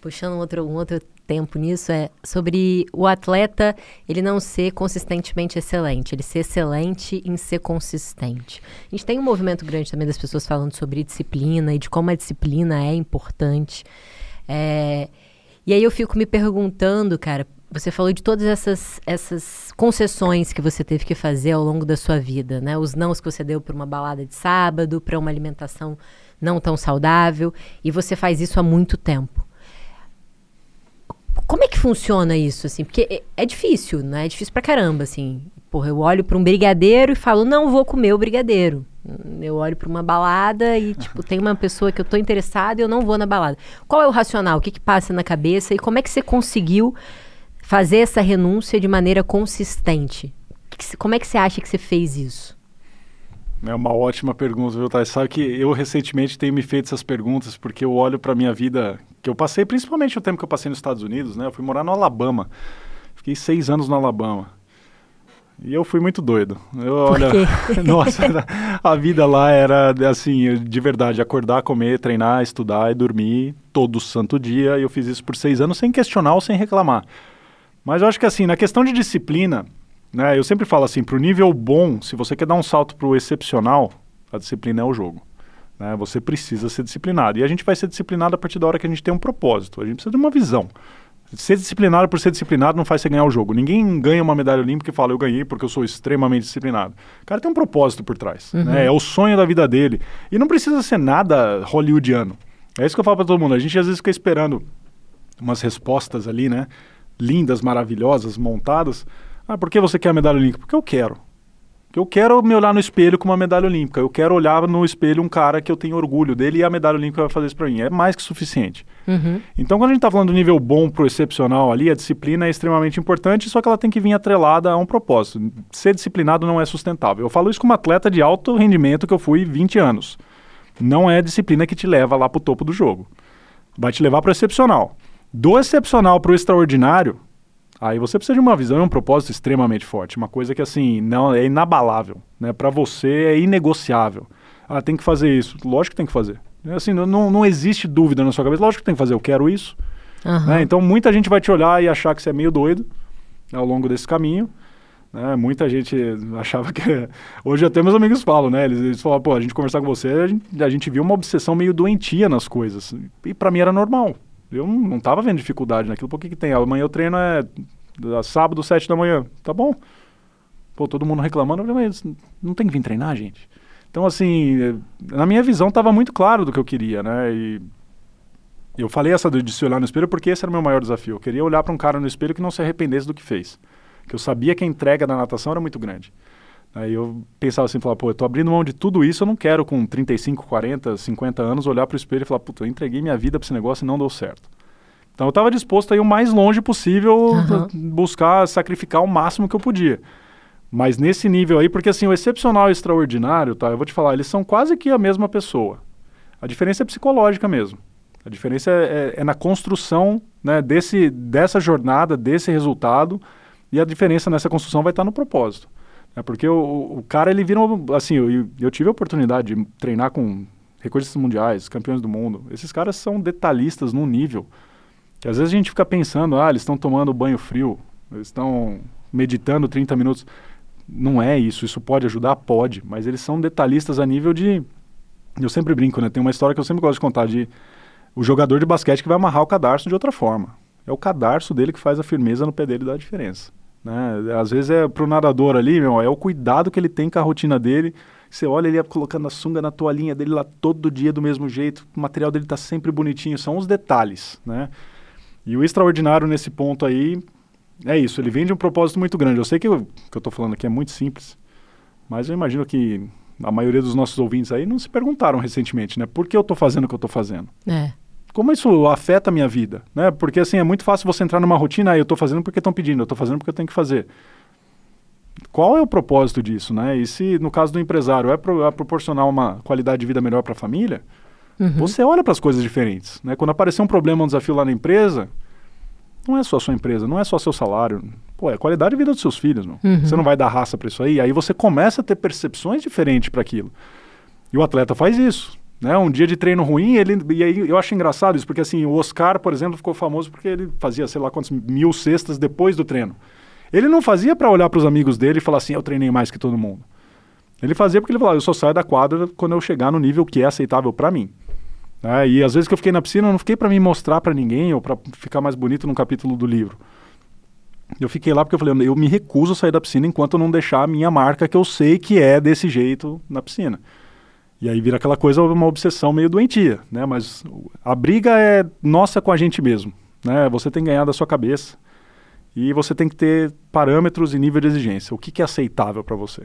puxando um outro, um outro tempo nisso, é sobre o atleta ele não ser consistentemente excelente, ele ser excelente em ser consistente. A gente tem um movimento grande também das pessoas falando sobre disciplina e de como a disciplina é importante. É, e aí eu fico me perguntando, cara, você falou de todas essas, essas concessões que você teve que fazer ao longo da sua vida, né? Os nãos que você deu para uma balada de sábado, para uma alimentação não tão saudável, e você faz isso há muito tempo. Como é que funciona isso, assim? Porque é, é difícil, né? É difícil pra caramba, assim. Porra, eu olho para um brigadeiro e falo, não vou comer o brigadeiro. Eu olho para uma balada e, tipo, tem uma pessoa que eu tô interessada e eu não vou na balada. Qual é o racional? O que que passa na cabeça? E como é que você conseguiu fazer essa renúncia de maneira consistente? Como é que você acha que você fez isso? É uma ótima pergunta, viu, Thais? Sabe que eu recentemente tenho me feito essas perguntas porque eu olho para minha vida, que eu passei, principalmente o tempo que eu passei nos Estados Unidos, né? Eu fui morar no Alabama. Fiquei seis anos no Alabama. E eu fui muito doido. Eu, olha, nossa, a vida lá era assim, de verdade, acordar, comer, treinar, estudar e dormir todo santo dia. E eu fiz isso por seis anos sem questionar ou sem reclamar. Mas eu acho que assim, na questão de disciplina, né, eu sempre falo assim, para o nível bom, se você quer dar um salto para o excepcional, a disciplina é o jogo. Né? Você precisa ser disciplinado. E a gente vai ser disciplinado a partir da hora que a gente tem um propósito. A gente precisa de uma visão. Ser disciplinado por ser disciplinado não faz você ganhar o jogo. Ninguém ganha uma medalha olímpica e fala, eu ganhei porque eu sou extremamente disciplinado. O cara tem um propósito por trás. Uhum. Né? É o sonho da vida dele. E não precisa ser nada hollywoodiano. É isso que eu falo para todo mundo. A gente às vezes fica esperando umas respostas ali, né? Lindas, maravilhosas, montadas. Ah, por que você quer a medalha olímpica? Porque eu quero. Eu quero me olhar no espelho com uma medalha olímpica. Eu quero olhar no espelho um cara que eu tenho orgulho dele e a medalha olímpica vai fazer isso para mim. É mais que suficiente. Uhum. Então, quando a gente está falando do nível bom para o excepcional ali, a disciplina é extremamente importante, só que ela tem que vir atrelada a um propósito. Ser disciplinado não é sustentável. Eu falo isso como atleta de alto rendimento que eu fui 20 anos. Não é a disciplina que te leva lá para o topo do jogo. Vai te levar para o excepcional. Do excepcional para o extraordinário, Aí você precisa de uma visão e um propósito extremamente forte, uma coisa que assim não é inabalável, né? Para você é inegociável. Ah, tem que fazer isso. Lógico que tem que fazer. Assim, não, não existe dúvida na sua cabeça. Lógico que tem que fazer. Eu quero isso. Uhum. Né? Então muita gente vai te olhar e achar que você é meio doido né, ao longo desse caminho. Né? Muita gente achava que. Hoje até meus amigos falam, né? Eles, eles falam, pô, a gente conversar com você, a gente, a gente viu uma obsessão meio doentia nas coisas. E para mim era normal. Eu não estava vendo dificuldade naquilo. Por que, que tem? Amanhã eu treino é sábado, sete da manhã. Tá bom. Pô, todo mundo reclamando. Mas não tem que vir treinar, gente? Então, assim, na minha visão estava muito claro do que eu queria, né? E eu falei essa de se olhar no espelho porque esse era o meu maior desafio. Eu queria olhar para um cara no espelho que não se arrependesse do que fez. Que eu sabia que a entrega da natação era muito grande. Aí eu pensava assim, falar, pô, eu tô abrindo mão de tudo isso, eu não quero com 35, 40, 50 anos olhar para o espelho e falar, puta, eu entreguei minha vida para esse negócio e não deu certo. Então eu estava disposto a ir o mais longe possível, uhum. buscar sacrificar o máximo que eu podia. Mas nesse nível aí, porque assim, o excepcional e o extraordinário, tá? Eu vou te falar, eles são quase que a mesma pessoa. A diferença é psicológica mesmo. A diferença é, é, é na construção né, desse, dessa jornada, desse resultado, e a diferença nessa construção vai estar no propósito. É porque o, o cara, ele vira, assim, eu, eu tive a oportunidade de treinar com recordistas mundiais, campeões do mundo. Esses caras são detalhistas num nível que às vezes a gente fica pensando, ah, eles estão tomando banho frio, eles estão meditando 30 minutos. Não é isso, isso pode ajudar? Pode, mas eles são detalhistas a nível de... Eu sempre brinco, né? Tem uma história que eu sempre gosto de contar de o jogador de basquete que vai amarrar o cadarço de outra forma. É o cadarço dele que faz a firmeza no pé dele e dá a diferença. Né? Às vezes é pro nadador ali, meu, é o cuidado que ele tem com a rotina dele. Você olha ele colocando a sunga na toalhinha dele lá todo dia do mesmo jeito, o material dele tá sempre bonitinho, são os detalhes, né? E o extraordinário nesse ponto aí é isso, ele vem de um propósito muito grande. Eu sei que o que eu estou falando aqui é muito simples, mas eu imagino que a maioria dos nossos ouvintes aí não se perguntaram recentemente, né? Por que eu estou fazendo o que eu estou fazendo? É como isso afeta a minha vida, né? Porque assim, é muito fácil você entrar numa rotina, ah, eu estou fazendo porque estão pedindo, eu estou fazendo porque eu tenho que fazer. Qual é o propósito disso, né? E se no caso do empresário é, pro, é proporcionar uma qualidade de vida melhor para a família, uhum. você olha para as coisas diferentes, né? Quando aparecer um problema, um desafio lá na empresa, não é só a sua empresa, não é só seu salário, pô, é a qualidade de vida dos seus filhos, não. Uhum. Você não vai dar raça para isso aí, aí você começa a ter percepções diferentes para aquilo. E o atleta faz isso. Né? Um dia de treino ruim, ele, e aí eu acho engraçado isso, porque assim, o Oscar, por exemplo, ficou famoso porque ele fazia, sei lá quantos mil cestas depois do treino. Ele não fazia para olhar para os amigos dele e falar assim, eu treinei mais que todo mundo. Ele fazia porque ele falava, eu só saio da quadra quando eu chegar no nível que é aceitável para mim. Né? E às vezes que eu fiquei na piscina, eu não fiquei para me mostrar para ninguém ou para ficar mais bonito num capítulo do livro. Eu fiquei lá porque eu falei, eu me recuso a sair da piscina enquanto eu não deixar a minha marca, que eu sei que é desse jeito na piscina. E aí vira aquela coisa, uma obsessão meio doentia, né? Mas a briga é nossa com a gente mesmo, né? Você tem que ganhar da sua cabeça e você tem que ter parâmetros e nível de exigência. O que, que é aceitável para você?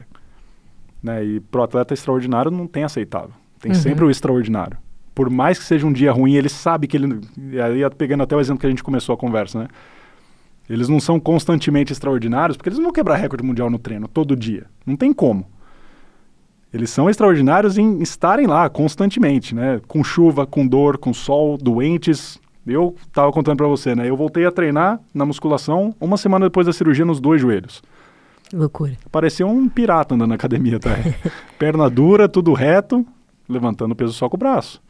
Né? E pro atleta extraordinário não tem aceitável. Tem uhum. sempre o extraordinário. Por mais que seja um dia ruim, ele sabe que ele. Aí pegando até o exemplo que a gente começou a conversa, né? Eles não são constantemente extraordinários, porque eles não vão quebrar recorde mundial no treino todo dia. Não tem como. Eles são extraordinários em estarem lá constantemente, né? Com chuva, com dor, com sol, doentes. Eu estava contando para você, né? Eu voltei a treinar na musculação uma semana depois da cirurgia nos dois joelhos. Loucura. Parecia um pirata andando na academia, tá? Perna dura, tudo reto, levantando peso só com o braço.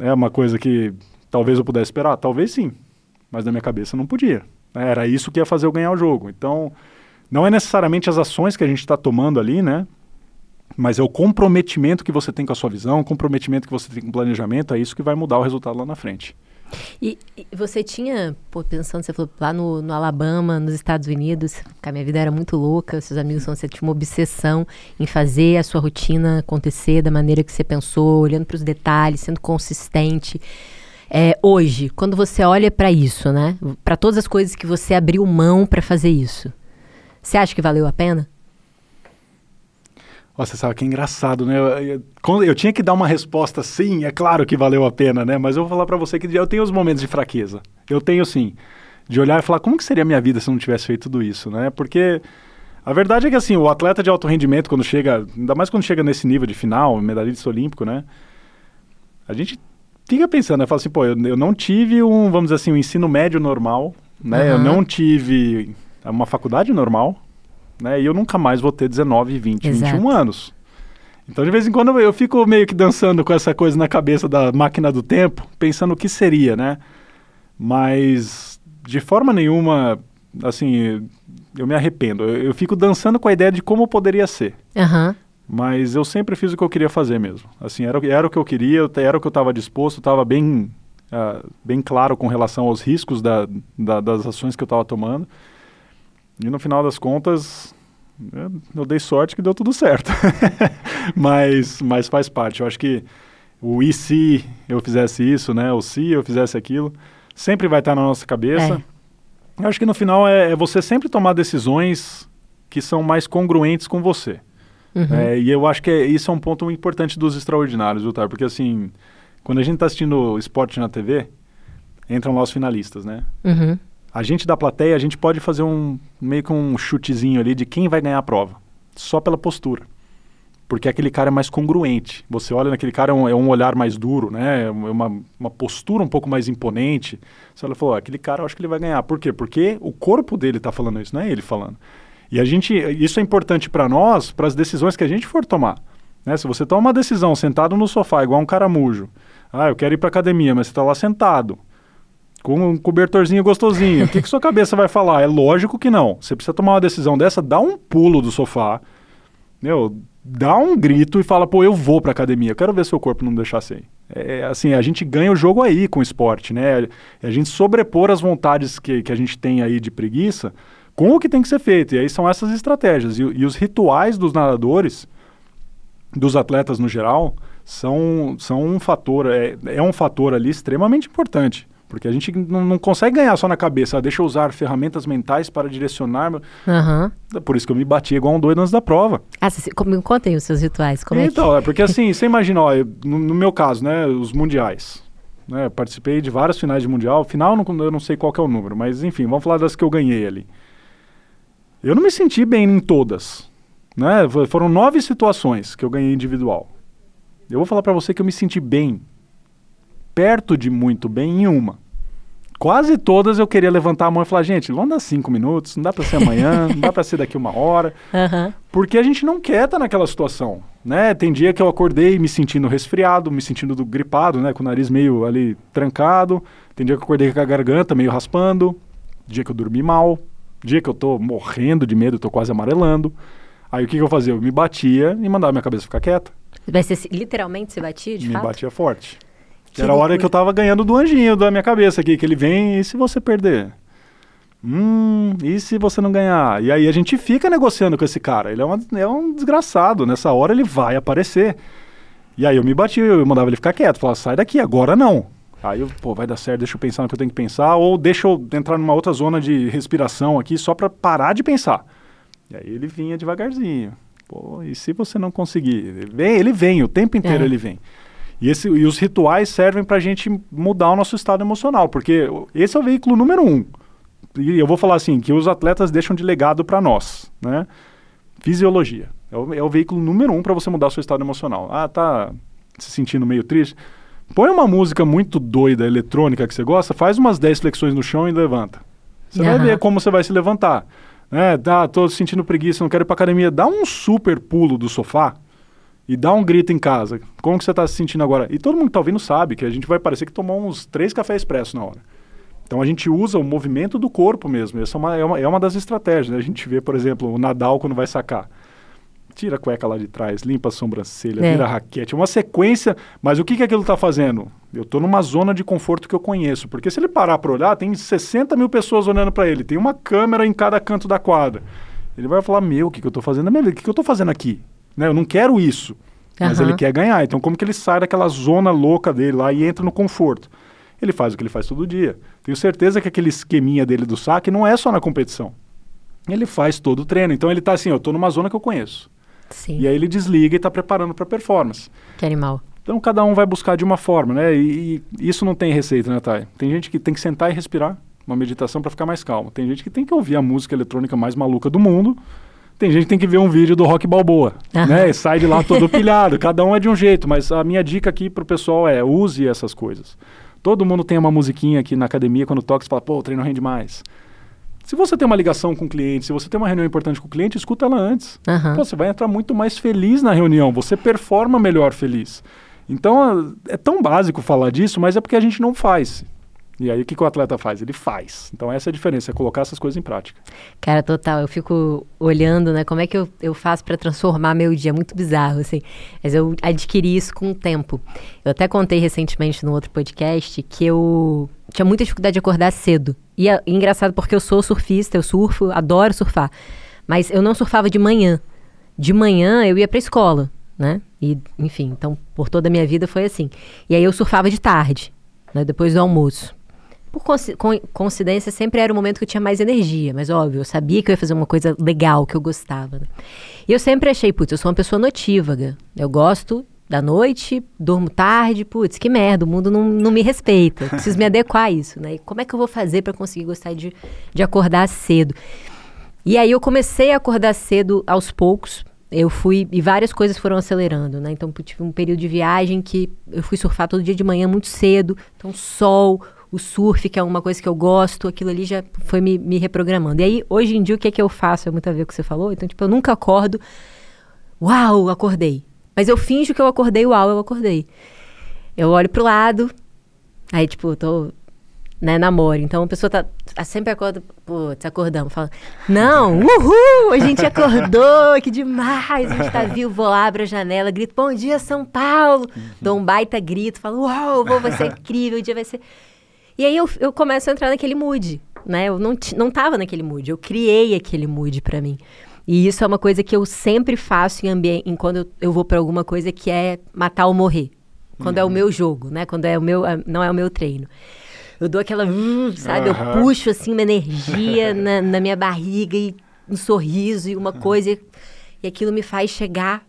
É uma coisa que talvez eu pudesse esperar, talvez sim, mas na minha cabeça não podia. Era isso que ia fazer eu ganhar o jogo. Então, não é necessariamente as ações que a gente está tomando ali, né? Mas é o comprometimento que você tem com a sua visão, o comprometimento que você tem com o planejamento, é isso que vai mudar o resultado lá na frente. E, e você tinha, pô, pensando, você falou lá no, no, Alabama, nos Estados Unidos, a minha vida era muito louca, seus amigos são, você tinha uma obsessão em fazer a sua rotina acontecer da maneira que você pensou, olhando para os detalhes, sendo consistente. É, hoje, quando você olha para isso, né, para todas as coisas que você abriu mão para fazer isso, você acha que valeu a pena? Nossa, sabe que é engraçado, né? Eu, eu, eu, tinha que dar uma resposta sim, é claro que valeu a pena, né? Mas eu vou falar para você que eu tenho os momentos de fraqueza. Eu tenho sim, de olhar e falar como que seria a minha vida se eu não tivesse feito tudo isso, né? Porque a verdade é que assim, o atleta de alto rendimento quando chega, ainda mais quando chega nesse nível de final, medalhista olímpico, né? A gente fica pensando, né? Fala assim, pô, eu, eu não tive um, vamos dizer assim, um ensino médio normal, né? Uhum. Eu não tive uma faculdade normal, né? E eu nunca mais vou ter 19, 20, Exato. 21 anos. Então, de vez em quando, eu fico meio que dançando com essa coisa na cabeça da máquina do tempo, pensando o que seria, né? Mas, de forma nenhuma, assim, eu me arrependo. Eu, eu fico dançando com a ideia de como poderia ser. Uhum. Mas eu sempre fiz o que eu queria fazer mesmo. Assim, era, era o que eu queria, era o que eu estava disposto, estava bem, uh, bem claro com relação aos riscos da, da, das ações que eu estava tomando. E no final das contas, eu dei sorte que deu tudo certo. mas, mas faz parte. Eu acho que o e se eu fizesse isso, né? O se eu fizesse aquilo, sempre vai estar na nossa cabeça. É. Eu acho que no final é, é, você sempre tomar decisões que são mais congruentes com você. Uhum. É, e eu acho que é, isso é um ponto importante dos extraordinários, viu, Porque assim, quando a gente está assistindo esporte na TV, entram lá os finalistas, né? Uhum a gente da plateia, a gente pode fazer um meio que um chutezinho ali de quem vai ganhar a prova, só pela postura. Porque aquele cara é mais congruente. Você olha naquele cara, é um, é um olhar mais duro, né? É uma, uma postura um pouco mais imponente. Você olha e fala, aquele cara eu acho que ele vai ganhar. Por quê? Porque o corpo dele está falando isso, não é ele falando. E a gente, isso é importante para nós, para as decisões que a gente for tomar. Né? Se você toma uma decisão sentado no sofá, igual um caramujo, ah, eu quero ir para academia, mas você está lá sentado com um cobertorzinho gostosinho. O que, que sua cabeça vai falar? É lógico que não. Você precisa tomar uma decisão dessa, dá um pulo do sofá, meu, dá um grito e fala, pô, eu vou pra academia, eu quero ver seu corpo não deixar sem. É, assim, a gente ganha o jogo aí com o esporte, né? É a gente sobrepor as vontades que, que a gente tem aí de preguiça com o que tem que ser feito. E aí são essas estratégias. E, e os rituais dos nadadores, dos atletas no geral, são, são um fator, é, é um fator ali extremamente importante. Porque a gente não, não consegue ganhar só na cabeça. Ah, deixa eu usar ferramentas mentais para direcionar. Uhum. Por isso que eu me bati igual um doido antes da prova. Ah, você, me contem os seus rituais. Como então, é, que... é porque assim, você imagina, ó, no, no, meu caso, né, os mundiais. Né, participei de várias finais de mundial. Final, não, eu não sei qual é o número, mas enfim, vamos falar das que eu ganhei ali. Eu não me senti bem em todas. Né? Foram nove situações que eu ganhei individual. Eu vou falar para você que eu me senti bem perto de muito bem em uma. Quase todas eu queria levantar a mão e falar, gente, vamos dar cinco minutos, não dá para ser amanhã, não dá para ser daqui uma hora. Uhum. Porque a gente não quer estar tá naquela situação, né? Tem dia que eu acordei me sentindo resfriado, me sentindo do, gripado, né? Com o nariz meio ali trancado. Tem dia que eu acordei com a garganta meio raspando. Dia que eu dormi mal. Dia que eu tô morrendo de medo, tô quase amarelando. Aí o que, que eu fazia? Eu me batia e mandava minha cabeça ficar quieta. Vai ser, literalmente você batia, de me fato? Me batia forte. Que era a hora que eu tava ganhando do anjinho da minha cabeça aqui, que ele vem, e se você perder? Hum, e se você não ganhar? E aí a gente fica negociando com esse cara. Ele é, uma, é um desgraçado. Nessa hora ele vai aparecer. E aí eu me bati, eu mandava ele ficar quieto, falava, sai daqui, agora não. Aí eu, pô, vai dar certo, deixa eu pensar no que eu tenho que pensar, ou deixa eu entrar numa outra zona de respiração aqui só para parar de pensar. E aí ele vinha devagarzinho. Pô, e se você não conseguir? Ele vem, ele vem o tempo inteiro É. ele vem. E, esse, e os rituais servem para a gente mudar o nosso estado emocional, porque esse é o veículo número um. E eu vou falar assim, que os atletas deixam de legado para nós, né? Fisiologia. É o, é o veículo número um para você mudar o seu estado emocional. Ah, tá se sentindo meio triste? Põe uma música muito doida, eletrônica que você gosta, faz umas 10 flexões no chão e levanta. Você vai Aham. ver como você vai se levantar. É, tá, tô sentindo preguiça, não quero ir pra academia. Dá um super pulo do sofá e dá um grito em casa. Como que você tá se sentindo agora? E todo mundo que tá ouvindo sabe que a gente vai parecer que tomou uns três cafés expresso na hora. Então a gente usa o movimento do corpo mesmo. Essa é uma, é uma, é uma das estratégias. Né? A gente vê, por exemplo, o Nadal quando vai sacar. Tira a cueca lá de trás, limpa a sobrancelha, É. vira a raquete. É uma sequência, mas o que, que aquilo está fazendo? Eu estou numa zona de conforto que eu conheço. Porque se ele parar para olhar, tem 60 mil pessoas olhando para ele, tem uma câmera em cada canto da quadra. Ele vai falar: Meu, o que, que eu estou fazendo? O que, que eu estou fazendo aqui? Né? Eu não quero isso. Mas Aham. ele quer ganhar. Então, como que ele sai daquela zona louca dele lá e entra no conforto? Ele faz o que ele faz todo dia. Tenho certeza que aquele esqueminha dele do saque não é só na competição. Ele faz todo o treino. Então, ele está assim: Eu estou numa zona que eu conheço. Sim. E aí ele desliga e está preparando para performance. Que animal. Então cada um vai buscar de uma forma, né? E, e isso não tem receita, né, Thay? Tem gente que tem que sentar e respirar, uma meditação para ficar mais calmo. Tem gente que tem que ouvir a música eletrônica mais maluca do mundo. Tem gente que tem que ver um vídeo do Rock Balboa, Aham. né? E sai de lá todo pilhado. Cada um é de um jeito, mas a minha dica aqui pro pessoal é use essas coisas. Todo mundo tem uma musiquinha aqui na academia quando toca, você fala, pô, o treino rende mais. Se você tem uma ligação com o cliente, se você tem uma reunião importante com o cliente, escuta ela antes. Aham. Pô, você vai entrar muito mais feliz na reunião, você performa melhor feliz. Então, é tão básico falar disso, mas é porque a gente não faz. E aí, o que, que o atleta faz? Ele faz. Então, essa é a diferença, é colocar essas coisas em prática. Cara, total. Eu fico olhando, né? Como é que eu, eu faço pra transformar meu dia? Muito bizarro, assim. Mas eu adquiri isso com o tempo. Eu até contei recentemente no outro podcast que eu tinha muita dificuldade de acordar cedo. E é engraçado porque eu sou surfista, eu surfo, adoro surfar. Mas eu não surfava de manhã. De manhã eu ia pra escola, né? E, enfim, então por toda a minha vida foi assim. E aí eu surfava de tarde, né? Depois do almoço. Por coinci- coi- coincidência, sempre era o momento que eu tinha mais energia, mas óbvio, eu sabia que eu ia fazer uma coisa legal, que eu gostava. né? E eu sempre achei, putz, eu sou uma pessoa notívaga. Eu gosto da noite, durmo tarde, putz, que merda, o mundo não, não me respeita. eu Preciso me adequar a isso, né? E como é que eu vou fazer para conseguir gostar de, de acordar cedo? E aí eu comecei a acordar cedo aos poucos. Eu fui e várias coisas foram acelerando, né? Então tive um período de viagem que eu fui surfar todo dia de manhã muito cedo. Então sol, o surf, que é uma coisa que eu gosto, aquilo ali já foi me, me reprogramando. E aí hoje em dia o que é que eu faço? É muito a ver com o que você falou. Então tipo eu nunca acordo, uau, acordei. Mas eu finjo que eu acordei, uau, eu acordei. Eu olho pro lado, aí tipo, tô né, namoro. Então a pessoa tá, tá sempre acorda, putz, acordamos, fala, não, uhul, a gente acordou, que demais, a gente tá vivo, vou lá, abro a janela, grito, bom dia, São Paulo, dou um baita grito, falo, uau, vou, vai ser incrível, o dia vai ser... E aí eu, eu começo a entrar naquele mood, né, eu não, não tava naquele mood, eu criei aquele mood pra mim. E isso é uma coisa que eu sempre faço em ambiente, em quando eu, eu vou pra alguma coisa que é matar ou morrer. Quando é o meu jogo, né? Quando é o meu, ah, não é o meu treino. Eu dou aquela, "Uh", sabe? Aham. Eu puxo assim uma energia na, na minha barriga e um sorriso e uma coisa. E aquilo me faz chegar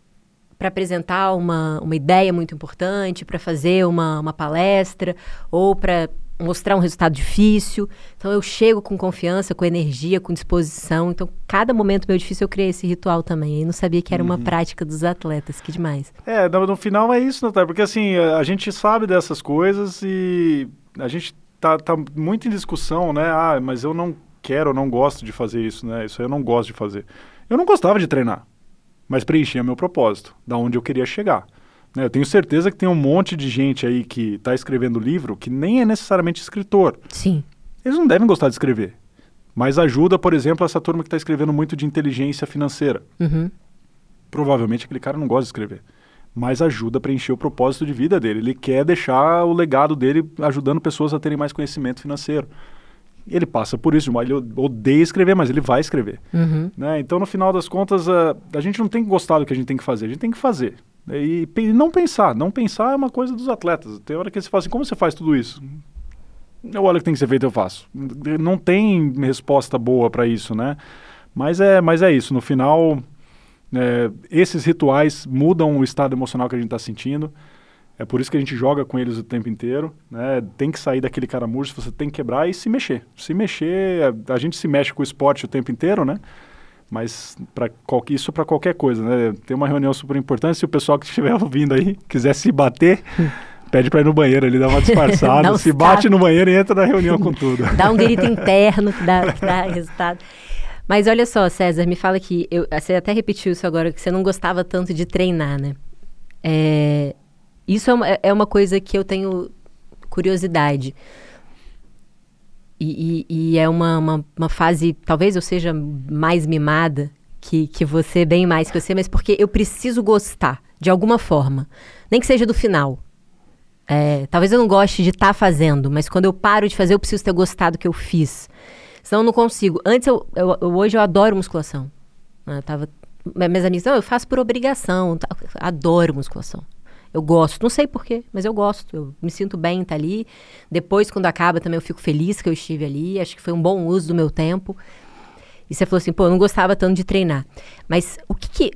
para apresentar uma, uma ideia muito importante, para fazer uma, uma palestra ou para mostrar um resultado difícil. Então eu chego com confiança, com energia, com disposição. Então cada momento meu difícil eu criei esse ritual também. E não sabia que era uma prática dos atletas. Que demais. É, no, no final é isso, Natália, porque assim, a, a gente sabe dessas coisas e a gente tá, tá muito em discussão, né? Ah, mas eu não quero, eu não gosto de fazer isso, né? Isso aí eu não gosto de fazer. Eu não gostava de treinar, mas preenchia meu propósito, da onde eu queria chegar. Né? Eu tenho certeza que tem um monte de gente aí que está escrevendo livro que nem é necessariamente escritor. Sim. Eles não devem gostar de escrever. Mas ajuda, por exemplo, essa turma que está escrevendo muito de inteligência financeira. Uhum. Provavelmente aquele cara não gosta de escrever. Mas ajuda a preencher o propósito de vida dele. Ele quer deixar o legado dele ajudando pessoas a terem mais conhecimento financeiro. Ele passa por isso, ele odeia escrever, mas ele vai escrever. Uhum. né? Então, no final das contas, a, a gente não tem que gostar do que a gente tem que fazer, a gente tem que fazer. E, e não pensar. Não pensar é uma coisa dos atletas. Tem hora que você fala assim, como você faz tudo isso? Eu olho o que tem que ser feito, eu faço. Não tem resposta boa para isso, né? Mas é, mas é isso. No final, é, esses rituais mudam o estado emocional que a gente está sentindo. É por isso que a gente joga com eles o tempo inteiro. Né? Tem que sair daquele caramujo, você tem que quebrar e se mexer. Se mexer, a gente se mexe com o esporte o tempo inteiro, né? Mas pra, isso para qualquer coisa, né? Tem uma reunião super importante, se o pessoal que estiver ouvindo aí quiser se bater, pede para ir no banheiro ali, dá uma disfarçada, dá um se bate no banheiro e entra na reunião com tudo. dá um grito interno que dá, que dá resultado. Mas olha só, César, me fala que eu, você até repetiu isso agora, que você não gostava tanto de treinar, né? É, isso é uma, é uma coisa que eu tenho curiosidade. E, e, e é uma, uma, uma, fase, talvez eu seja mais mimada que, que você, bem mais que você, mas porque eu preciso gostar, de alguma forma. Nem que seja do final. É, talvez eu não goste de estar tá fazendo, mas quando eu paro de fazer, eu preciso ter gostado do que eu fiz. Senão eu não consigo. Antes, eu, eu, eu hoje eu adoro musculação. Eu tava, minhas amigas, não, eu faço por obrigação. Adoro musculação. Eu gosto, não sei porquê, mas eu gosto. Eu me sinto bem em estar tá ali. Depois, quando acaba, também eu fico feliz que eu estive ali. Acho que foi um bom uso do meu tempo. E você falou assim, pô, eu não gostava tanto de treinar. Mas o que, que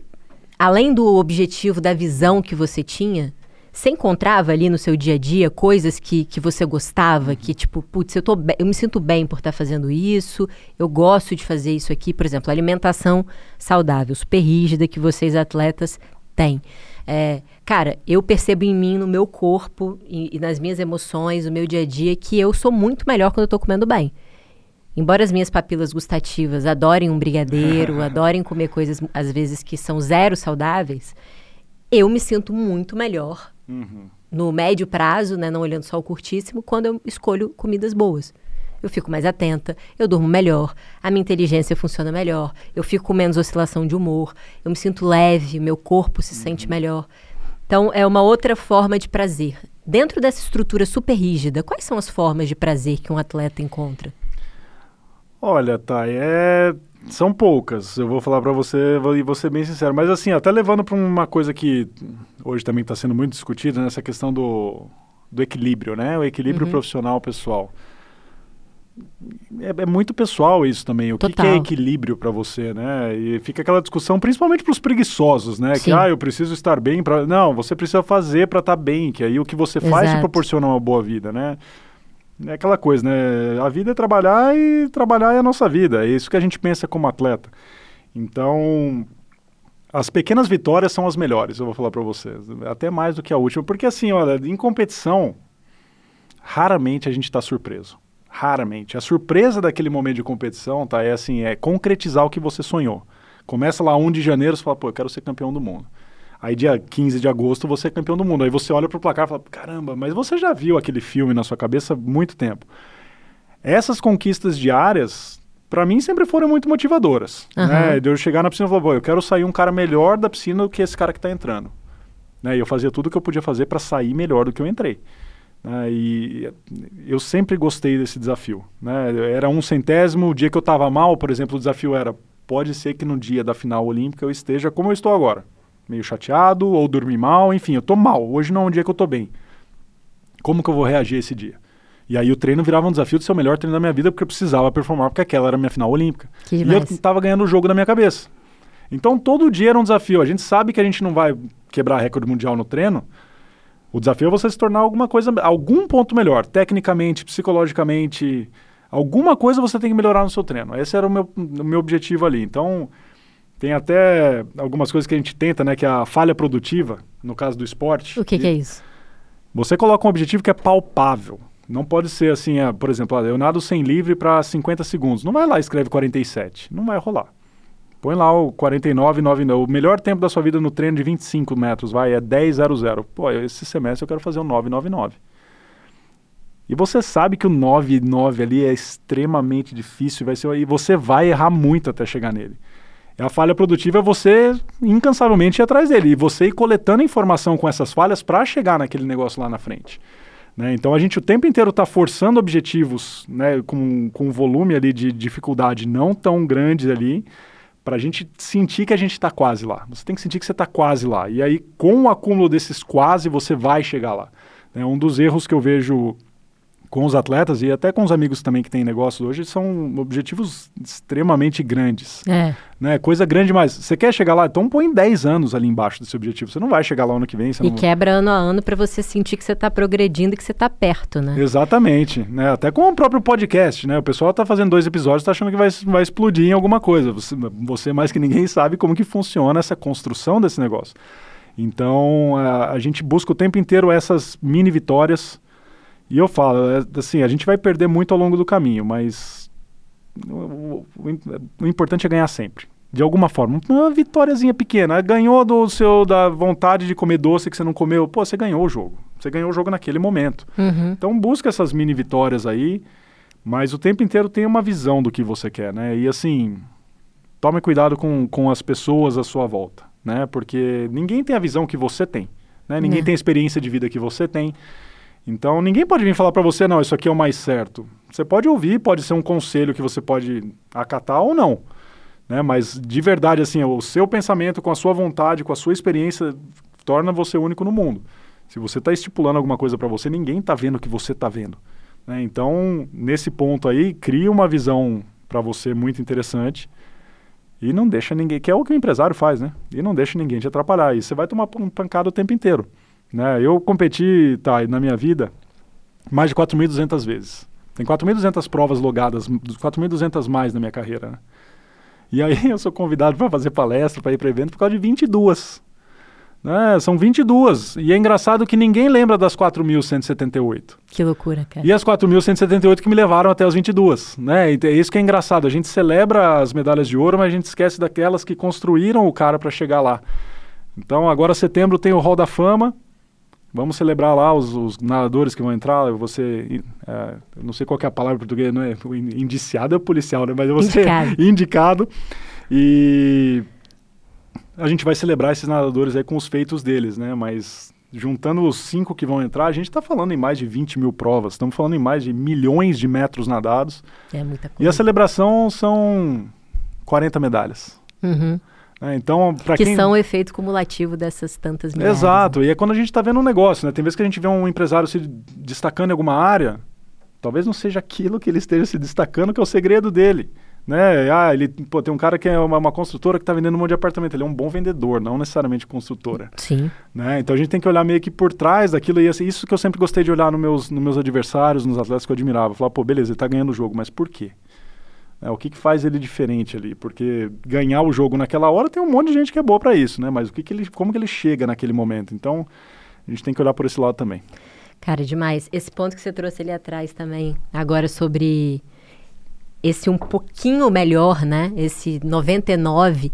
além do objetivo, da visão que você tinha, você encontrava ali no seu dia a dia coisas que, que você gostava, que tipo, putz, eu, tô eu me sinto bem por estar tá fazendo isso, eu gosto de fazer isso aqui, por exemplo, alimentação saudável, super rígida que vocês atletas têm. É, cara, eu percebo em mim, no meu corpo e, e, nas minhas emoções, no meu dia a dia, que eu sou muito melhor quando eu tô comendo bem. Embora as minhas papilas gustativas adorem um brigadeiro, adorem comer coisas, às vezes, que são zero saudáveis, eu me sinto muito melhor uhum. no médio prazo, né, não olhando só o curtíssimo, quando eu escolho comidas boas eu fico mais atenta, eu durmo melhor, a minha inteligência funciona melhor, eu fico com menos oscilação de humor, eu me sinto leve, meu corpo se uhum. sente melhor. Então, é uma outra forma de prazer. Dentro dessa estrutura super rígida, quais são as formas de prazer que um atleta encontra? Olha, Thay, é... são poucas. Eu vou falar para você e vou ser bem sincero. Mas assim, até levando para uma coisa que hoje também está sendo muito discutida, nessa né? questão do, do equilíbrio, né? O equilíbrio uhum. profissional pessoal é, é, muito pessoal isso também. O que, que, é equilíbrio para você, né? E fica aquela discussão, principalmente para os preguiçosos, né? Sim. Que, ah, eu preciso estar bem para. Não, você precisa fazer para estar tá bem, que aí o que você faz te proporciona uma boa vida, né? É aquela coisa, né? A vida é trabalhar e trabalhar é a nossa vida. É isso que a gente pensa como atleta. Então, as pequenas vitórias são as melhores, eu vou falar para vocês. Até mais do que a última. Porque, assim, olha, em competição, raramente a gente está surpreso. Raramente. A surpresa daquele momento de competição, tá? É assim, é concretizar o que você sonhou. Começa lá 1 de janeiro, você fala, pô, eu quero ser campeão do mundo. Aí dia 15 de agosto você é campeão do mundo. Aí você olha pro placar e fala, caramba, mas você já viu aquele filme na sua cabeça há muito tempo. Essas conquistas diárias, para mim, sempre foram muito motivadoras. Uhum. Né? De eu chegar na piscina e falar, pô, eu quero sair um cara melhor da piscina do que esse cara que tá entrando. Né? E eu fazia tudo o que eu podia fazer para sair melhor do que eu entrei. Né, e eu sempre gostei desse desafio. Né? Era um centésimo, o dia que eu estava mal, por exemplo, o desafio era: pode ser que no dia da final olímpica eu esteja como eu estou agora, meio chateado ou dormi mal, enfim, eu estou mal. Hoje não é um dia que eu estou bem. Como que eu vou reagir esse dia? E aí o treino virava um desafio de ser o melhor treino da minha vida porque eu precisava performar porque aquela era a minha final olímpica. e eu estava ganhando o jogo na minha cabeça. Então todo dia era um desafio. A gente sabe que a gente não vai quebrar recorde mundial no treino, o desafio é você se tornar alguma coisa, algum ponto melhor, tecnicamente, psicologicamente, alguma coisa você tem que melhorar no seu treino. Esse era o meu, o meu objetivo ali. Então, tem até algumas coisas que a gente tenta, né, que é a falha produtiva, no caso do esporte. O que, que é isso? Você coloca um objetivo que é palpável. Não pode ser assim, é, por exemplo, eu nado sem livre para 50 segundos. Não vai lá e escreve 47. Não vai rolar. Põe lá o 49, 9, o melhor tempo da sua vida no treino de 25 metros, vai, é 10,00. Pô, esse semestre eu quero fazer um 999. E você sabe que o 9,9 ali é extremamente difícil, vai ser, e você vai errar muito até chegar nele. E a falha produtiva é você incansavelmente ir atrás dele, e você ir coletando informação com essas falhas para chegar naquele negócio lá na frente. Né? Então a gente o tempo inteiro está forçando objetivos né, com, com um volume ali de dificuldade não tão grande ali, para a gente sentir que a gente está quase lá. Você tem que sentir que você está quase lá. E aí, com o acúmulo desses quase, você vai chegar lá. É um dos erros que eu vejo com os atletas e até com os amigos também que têm negócios hoje, são objetivos extremamente grandes. É. Né? Coisa grande demais. Você quer chegar lá? Então põe 10 anos ali embaixo desse objetivo. Você não vai chegar lá ano que vem. e não... quebra ano a ano para você sentir que você está progredindo e que você está perto, né? Exatamente. Né? Até com o próprio podcast, né? O pessoal está fazendo dois episódios está achando que vai, vai explodir em alguma coisa. Você, você, mais que ninguém, sabe como que funciona essa construção desse negócio. Então, a, a gente busca o tempo inteiro essas mini vitórias e eu falo, é, assim, a gente vai perder muito ao longo do caminho, mas o, o, o importante é ganhar sempre. De alguma forma. Uma vitóriazinha pequena. Ganhou do seu da vontade de comer doce que você não comeu. Pô, você ganhou o jogo. Você ganhou o jogo naquele momento. Uhum. Então busca essas mini vitórias aí, mas o tempo inteiro tem uma visão do que você quer, né? E assim, tome cuidado com, com as pessoas à sua volta, né? Porque ninguém tem a visão que você tem. Né? Ninguém é. tem a experiência de vida que você tem. Então ninguém pode vir falar para você, não, isso aqui é o mais certo. Você pode ouvir, pode ser um conselho que você pode acatar ou não. Né? Mas de verdade, assim, o seu pensamento com a sua vontade, com a sua experiência, torna você único no mundo. Se você está estipulando alguma coisa para você, ninguém está vendo o que você está vendo. Né? Então, nesse ponto aí, cria uma visão para você muito interessante e não deixa ninguém, que é o que o empresário faz, né? E não deixa ninguém te atrapalhar. E você vai tomar um pancada o tempo inteiro. Né? Eu competi, tá, na minha vida, mais de 4.200 vezes. Tem 4.200 provas logadas, 4.200 mais na minha carreira. Né? E aí eu sou convidado para fazer palestra, para ir para evento, por causa de 22. Né? São 22. E é engraçado que ninguém lembra das 4.178. Que loucura, cara. E as 4.178 que me levaram até as 22. Né? E é isso que é engraçado. A gente celebra as medalhas de ouro, mas a gente esquece daquelas que construíram o cara para chegar lá. Então, agora setembro tem o Hall da Fama, Vamos celebrar lá os, os nadadores que vão entrar. Você, é, não sei qual é a palavra em português, não é? Indiciado é policial, né? Mas você indicado. indicado. E a gente vai celebrar esses nadadores aí com os feitos deles, né? Mas juntando os cinco que vão entrar, a gente está falando em mais de 20 mil provas. Estamos falando em mais de milhões de metros nadados. É muita coisa. E a celebração são 40 medalhas. Uhum. É, então, que quem... são o efeito cumulativo dessas tantas milhares. Exato, né? e é quando a gente está vendo um negócio, né? Tem vezes que a gente vê um empresário se destacando em alguma área, talvez não seja aquilo que ele esteja se destacando que é o segredo dele. Né? Ah, ele pô, tem um cara que é uma, uma construtora que está vendendo um monte de apartamento. Ele é um bom vendedor, não necessariamente construtora. Sim. Né? Então a gente tem que olhar meio que por trás daquilo. E assim, isso que eu sempre gostei de olhar nos meus, nos meus adversários, nos atletas que eu admirava. Falar, pô, beleza, ele está ganhando o jogo, mas por quê? É, o que, que faz ele diferente ali? Porque ganhar o jogo naquela hora tem um monte de gente que é boa para isso, né? Mas o que, que ele, como que ele chega naquele momento? Então, a gente tem que olhar por esse lado também. Cara, demais. Esse ponto que você trouxe ali atrás também, agora sobre esse um pouquinho melhor, né? Esse 99.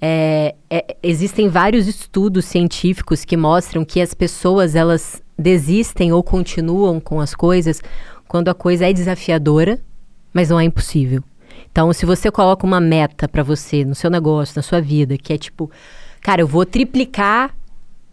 É, é, existem vários estudos científicos que mostram que as pessoas elas desistem ou continuam com as coisas quando a coisa é desafiadora mas não é impossível. Então, se você coloca uma meta para você no seu negócio, na sua vida, que é tipo, cara, eu vou triplicar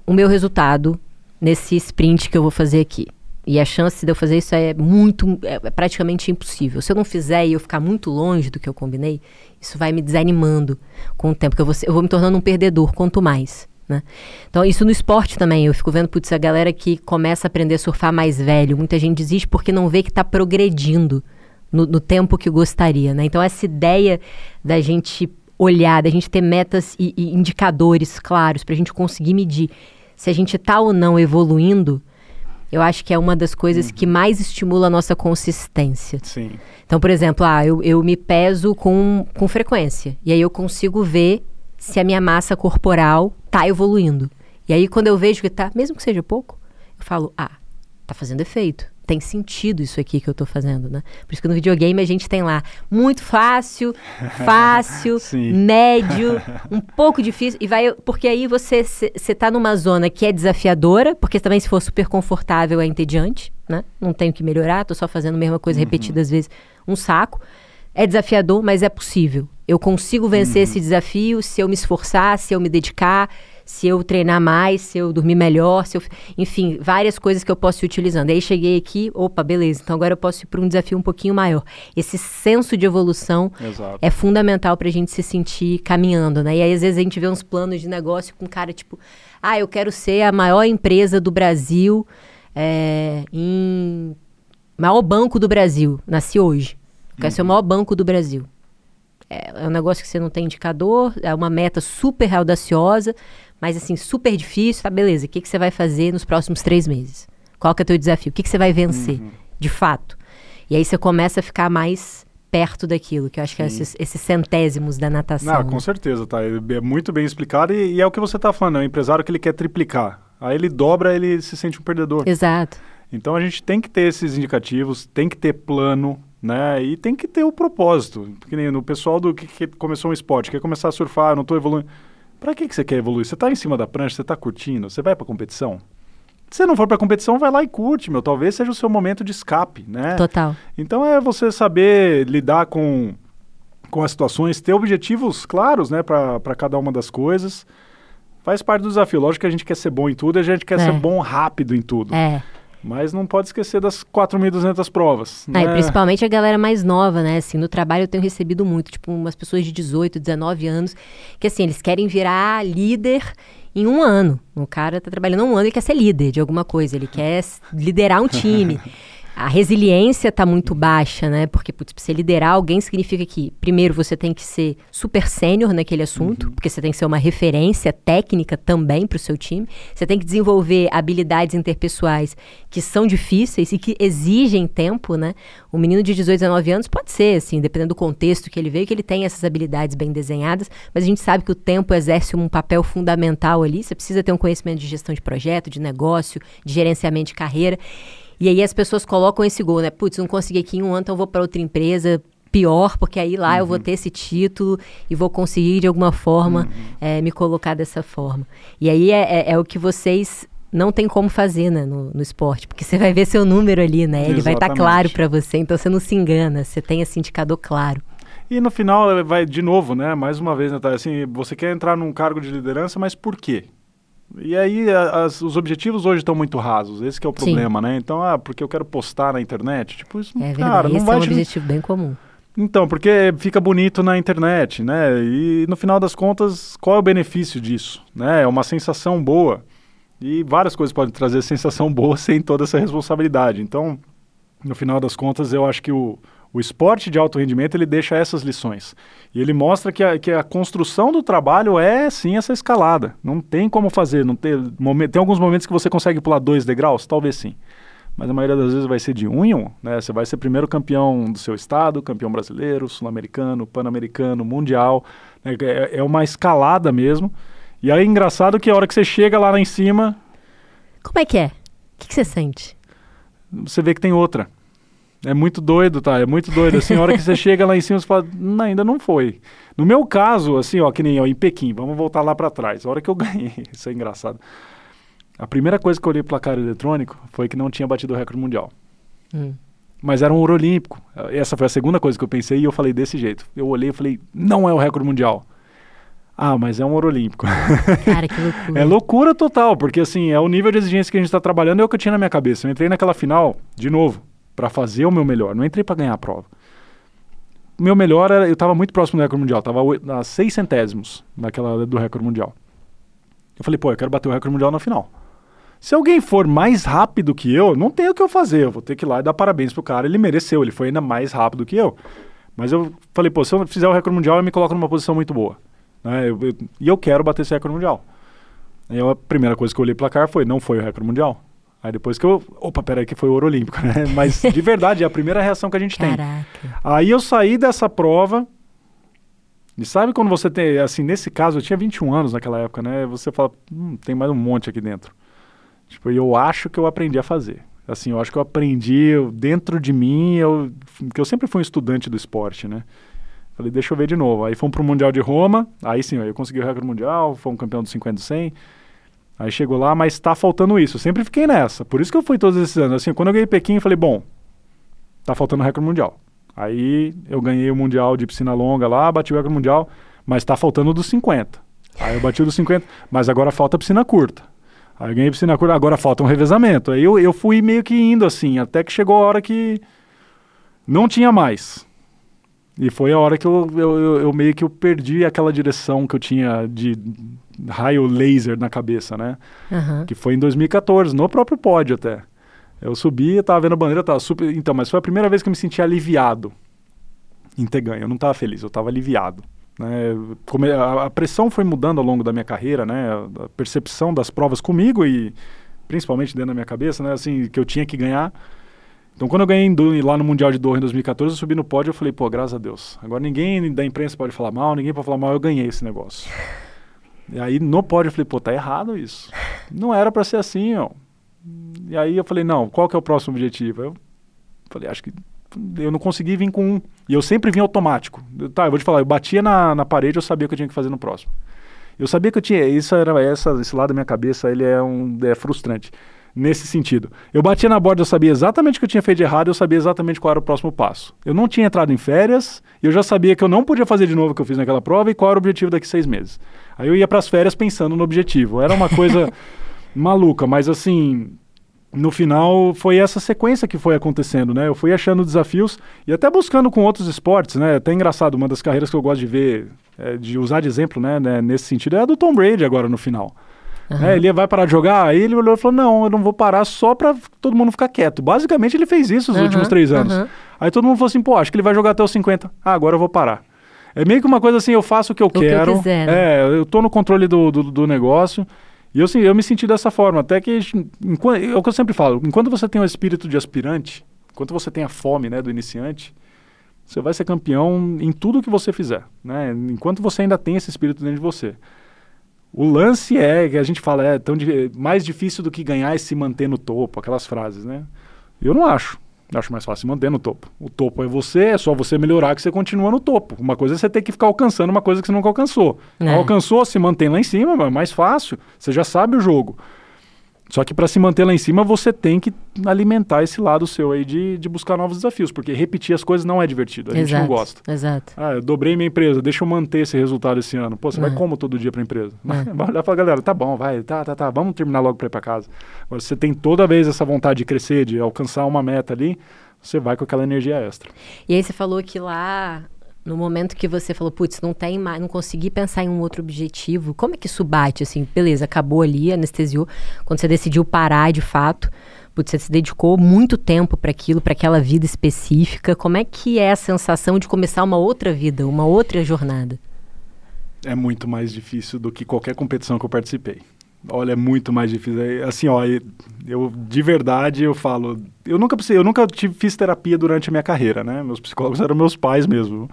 o meu resultado nesse sprint que eu vou fazer aqui. E a chance de eu fazer isso é muito, é praticamente impossível. Se eu não fizer e eu ficar muito longe do que eu combinei, isso vai me desanimando com o tempo, que eu vou, eu vou me tornando um perdedor, quanto mais. Né? Então, isso no esporte também. Eu fico vendo, putz, a galera que começa a aprender a surfar mais velho, muita gente desiste porque não vê que está progredindo no, no tempo que gostaria, né? Então, essa ideia da gente olhar, da gente ter metas e, e indicadores claros para a gente conseguir medir se a gente está ou não evoluindo, eu acho que é uma das coisas uhum. que mais estimula a nossa consistência. Sim. Então, por exemplo, ah, eu, eu me peso com, com frequência. E aí eu consigo ver se a minha massa corporal está evoluindo. E aí, quando eu vejo que está, mesmo que seja pouco, eu falo, ah, está fazendo efeito tem sentido isso aqui que eu estou fazendo, né? Por isso que no videogame a gente tem lá muito fácil, fácil, médio, um pouco difícil e vai porque aí você você tá numa zona que é desafiadora, porque também se for super confortável é entediante, né? Não tenho que melhorar, tô só fazendo a mesma coisa uhum. repetidas vezes, um saco. É desafiador, mas é possível. Eu consigo vencer uhum. esse desafio se eu me esforçar, se eu me dedicar, se eu treinar mais, se eu dormir melhor, se eu, enfim, várias coisas que eu posso ir utilizando. Aí cheguei aqui, opa, beleza, então agora eu posso ir para um desafio um pouquinho maior. Esse senso de evolução Exato. é fundamental para a gente se sentir caminhando, né? E aí às vezes a gente vê uns planos de negócio com cara tipo, ah, eu quero ser a maior empresa do Brasil é, em maior banco do Brasil, nasci hoje. Eu quero ser o maior banco do Brasil. É, é um negócio que você não tem indicador, é uma meta super audaciosa, mas assim, super difícil. Tá, beleza, o que, que você vai fazer nos próximos três meses? Qual que é o teu desafio? O que, que você vai vencer, de fato? E aí você começa a ficar mais perto daquilo, que eu acho que é esses, esses centésimos da natação. Não, né? com certeza, tá? É muito bem explicado e, e é o que você está falando, é um empresário que ele quer triplicar. Aí ele dobra, ele se sente um perdedor. Exato. Então a gente tem que ter esses indicativos, tem que ter plano, né? E tem que ter o propósito. Porque nem no pessoal do que, que começou um esporte, quer começar a surfar, não estou evoluindo. Para que, que você quer evoluir? Você está em cima da prancha, você está curtindo, você vai para competição? Se você não for para competição, vai lá e curte, meu. Talvez seja o seu momento de escape, né? Total. Então é você saber lidar com, com as situações, ter objetivos claros, né, para cada uma das coisas. Faz parte do desafio. Lógico que a gente quer ser bom em tudo, a gente quer É. ser bom rápido em tudo. É. Mas não pode esquecer das 4.200 provas. Ah, né? principalmente a galera mais nova, né? Assim, no trabalho eu tenho recebido muito, tipo, umas pessoas de 18, 19 anos, que assim, eles querem virar líder em um ano. O cara tá trabalhando um ano e quer ser líder de alguma coisa, ele quer liderar um time. A resiliência tá muito baixa, né? Porque, putz, você liderar alguém significa que, primeiro, você tem que ser super sênior naquele assunto, porque você tem que ser uma referência técnica também para o seu time. Você tem que desenvolver habilidades interpessoais que são difíceis e que exigem tempo, né? Um menino de 18, 19 anos pode ser, assim, dependendo do contexto que ele veio, que ele tem essas habilidades bem desenhadas, mas a gente sabe que o tempo exerce um papel fundamental ali. Você precisa ter um conhecimento de gestão de projeto, de negócio, de gerenciamento de carreira. E aí as pessoas colocam esse gol, né? Putz, não consegui aqui em um ano, então eu vou para outra empresa pior, porque aí lá eu vou ter esse título e vou conseguir de alguma forma eh, me colocar dessa forma. E aí é, é- é o que vocês não tem como fazer né, no, no esporte, porque você vai ver seu número ali, né? Ele vai estar Exatamente. claro para você, então você não se engana, você tem esse indicador claro. E no final eh, vai de novo, né? Mais uma vez, Natália, assim, você quer entrar num cargo de liderança, mas por quê? E aí as- os objetivos hoje estão muito rasos, esse que é o Sim. problema, né? Então, ah, porque eu quero postar na internet, tipo, isso, É verdade, cara, não esse vai é um objetivo bem comum. Então, porque fica bonito na internet, né? E no final das contas, qual é o benefício disso? Né? É uma sensação boa. E várias coisas podem trazer sensação boa sem toda essa responsabilidade. Então, no final das contas, eu acho que o, o esporte de alto rendimento ele deixa essas lições. E ele mostra que a, que a construção do trabalho é sim essa escalada. Não tem como fazer. Não tem, tem alguns momentos que você consegue pular dois degraus? Talvez sim. Mas a maioria das vezes vai ser de um em um. Né? Você vai ser primeiro campeão do seu estado, campeão brasileiro, sul-americano, pan-americano, mundial. né? É, é uma escalada mesmo. E aí é engraçado que a hora que você chega lá, lá em cima, Como é que é? O que, que você sente? você vê que tem outra. É muito doido, tá? É muito doido. Assim, a hora que você chega lá em cima, você fala, "Não, ainda não foi. No meu caso, assim, ó, que nem ó, em Pequim, vamos voltar lá para trás. A hora que eu ganhei, isso é engraçado. A primeira coisa que eu olhei pro placar eletrônico foi que não tinha batido o recorde mundial. Hum. Mas era um ouro olímpico. Essa foi a segunda coisa que eu pensei e eu falei desse jeito. Eu olhei e falei, não é o recorde mundial. Ah, mas é um ouro olímpico. Cara, que loucura. É loucura total, porque assim, é o nível de exigência que a gente está trabalhando, é o que eu tinha na minha cabeça. Eu entrei naquela final, de novo, para fazer o meu melhor. Não entrei para ganhar a prova. O meu melhor era, eu estava muito próximo do recorde mundial, estava a seis centésimos naquela do recorde mundial. Eu falei, pô, eu quero bater o recorde mundial na final. Se alguém for mais rápido que eu, não tem o que eu fazer. Eu vou ter que ir lá e dar parabéns pro cara. Ele mereceu, ele foi ainda mais rápido que eu. Mas eu falei, pô, se eu fizer o recorde mundial, eu me coloco numa posição muito boa. Né? Eu- eu- e eu quero bater esse recorde mundial. Aí a primeira coisa que eu olhei placar foi, não foi o recorde mundial. Aí depois que eu, opa, peraí que foi o ouro olímpico, né? Mas de verdade, é a primeira reação que a gente tem. Caraca. Aí eu saí dessa prova. E sabe quando você tem, assim, nesse caso, eu tinha 21 anos naquela época, né? Você fala, hum, tem mais um monte aqui dentro. Tipo, e eu acho que eu aprendi a fazer. Assim, eu acho que eu aprendi eu- dentro de mim, eu, que eu sempre fui um estudante do esporte, né? Falei, deixa eu ver de novo. Aí fomos pro Mundial de Roma, aí sim, eu consegui o recorde mundial, fomos campeão do 50 e 100. Aí chegou lá, mas tá faltando isso. Eu sempre fiquei nessa. Por isso que eu fui todos esses anos. Assim, quando eu ganhei Pequim, eu falei, bom, tá faltando o recorde mundial. Aí eu ganhei o mundial de piscina longa lá, bati o recorde mundial, mas tá faltando o dos 50. Aí eu bati dos 50, mas agora falta piscina curta. Aí eu ganhei piscina curta, agora falta um revezamento. Aí eu, eu fui meio que indo assim, até que chegou a hora que não tinha mais. E foi a hora que eu, eu, eu, eu meio que eu perdi aquela direção que eu tinha de raio laser na cabeça, né? Aham. Que foi em 2014, no próprio pódio até. Eu subi, tava vendo a bandeira, tava super. Então, mas foi a primeira vez que eu me senti aliviado em ter ganho. Eu não tava feliz, eu tava aliviado. Né? Come- a pressão foi mudando ao longo da minha carreira, né? A percepção das provas comigo e principalmente dentro da minha cabeça, né? Assim, que eu tinha que ganhar. Então, quando eu ganhei em lá no Mundial de Doha em 2014, eu subi no pódio e falei, pô, graças a Deus. Agora ninguém da imprensa pode falar mal, ninguém pode falar mal, eu ganhei esse negócio. E aí no pódio eu falei, pô, tá errado isso. Não era pra ser assim, ó. E aí eu falei, não, qual que é o próximo objetivo? Eu falei, acho que eu não consegui vir com um. E eu sempre vim automático. Eu- tá, eu vou te falar, eu batia na, na parede, eu sabia o que eu tinha que fazer no próximo. Eu sabia que eu tinha, isso era essa, esse lado da minha cabeça, ele é um é frustrante nesse sentido. Eu batia na borda, eu sabia exatamente o que eu tinha feito de errado, eu sabia exatamente qual era o próximo passo. Eu não tinha entrado em férias, eu já sabia que eu não podia fazer de novo o que eu fiz naquela prova e qual era o objetivo daqui seis meses. Aí eu ia para as férias pensando no objetivo. Era uma coisa maluca, mas assim, no final foi essa sequência que foi acontecendo, né? Eu fui achando desafios e até buscando com outros esportes, né? Até engraçado, uma das carreiras que eu gosto de ver, é, de usar de exemplo, né, né, nesse sentido, é a do Tom Brady agora no final. Né? Ele vai parar de jogar, aí ele olhou e falou: Não, eu não vou parar só pra todo mundo ficar quieto. Basicamente, ele fez isso nos Aham, últimos três anos. aham. Aí todo mundo falou assim: Pô, acho que ele vai jogar até os 50. Ah, agora eu vou parar. É meio que uma coisa assim: eu faço o que eu que eu quero. quiser, né? É, eu tô no controle do, do, do negócio. E eu, assim, eu me senti dessa forma. Até que, enquanto, é o que eu sempre falo: enquanto você tem o espírito de aspirante, enquanto você tem a fome né, do iniciante, você vai ser campeão em tudo que você fizer. Né? Enquanto você ainda tem esse espírito dentro de você. O lance é que a gente fala é tão mais difícil do que ganhar e se manter no topo, aquelas frases, né? Eu não acho. Eu Acho mais fácil se manter no topo. O topo é você, é só você melhorar que você continua no topo. Uma coisa é você ter que ficar alcançando uma coisa que você nunca alcançou. É. Alcançou, se mantém lá em cima, mas é mais fácil. Você já sabe o jogo. Só que para se manter lá em cima, você tem que alimentar esse lado seu aí de, de buscar novos desafios, porque repetir as coisas não é divertido. A gente exato, não gosta. Exato. Ah, eu dobrei minha empresa, deixa eu manter esse resultado esse ano. Pô, você vai É. como todo dia pra empresa? É. Vai olhar pra galera, tá bom, vai, tá, tá, tá, vamos terminar logo pra ir pra casa. Agora, você tem toda vez essa vontade de crescer, de alcançar uma meta ali, você vai com aquela energia extra. E aí você falou que lá, no momento que você falou, putz, não tem mais, não consegui pensar em um outro objetivo, como é que isso bate, assim, beleza, acabou ali, anestesiou, quando você decidiu parar de fato, putz, você se dedicou muito tempo para aquilo, para aquela vida específica, como é que é a sensação de começar uma outra vida, uma outra jornada? É muito mais difícil do que qualquer competição que eu participei. Olha, é muito mais difícil. É, Assim, ó, eu de verdade eu falo, eu nunca precisei, eu nunca tive, fiz terapia durante a minha carreira, né? Meus psicólogos eram meus pais mesmo.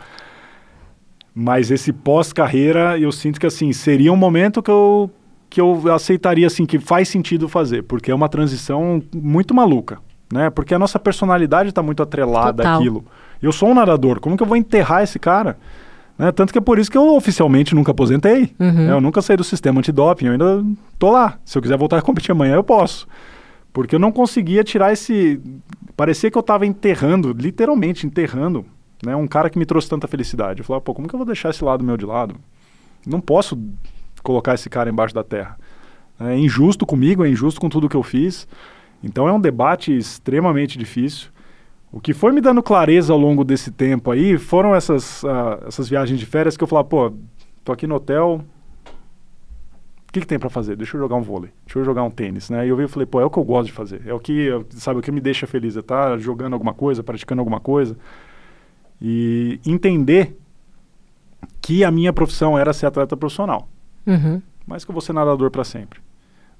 Mas esse pós-carreira, eu sinto que assim, seria um momento que eu que eu aceitaria assim que faz sentido fazer, porque é uma transição muito maluca, né? Porque a nossa personalidade está muito atrelada Total. àquilo. Eu sou um nadador, como que eu vou enterrar esse cara? Né? Tanto que é por isso que eu oficialmente nunca aposentei. Uhum. né? Eu nunca saí do sistema antidoping, eu ainda tô lá. Se eu quiser voltar a competir amanhã, eu posso. Porque eu não conseguia tirar esse. Parecia que eu estava enterrando, literalmente enterrando, né? um cara que me trouxe tanta felicidade. Eu falava, pô, como que eu vou deixar esse lado meu de lado? Não posso colocar esse cara embaixo da terra. É injusto comigo, é injusto com tudo que eu fiz. Então é um debate extremamente difícil. O que foi me dando clareza ao longo desse tempo aí foram essas, ah, essas viagens de férias que eu falava, pô, tô aqui no hotel, o que, que tem para fazer? Deixa eu jogar um vôlei, deixa eu jogar um tênis, né? E eu vi e falei, pô, é o que eu gosto de fazer, é o que, sabe, o que me deixa feliz, é estar jogando alguma coisa, praticando alguma coisa. E entender que a minha profissão era ser atleta profissional, Uhum. mas que eu vou ser nadador para sempre.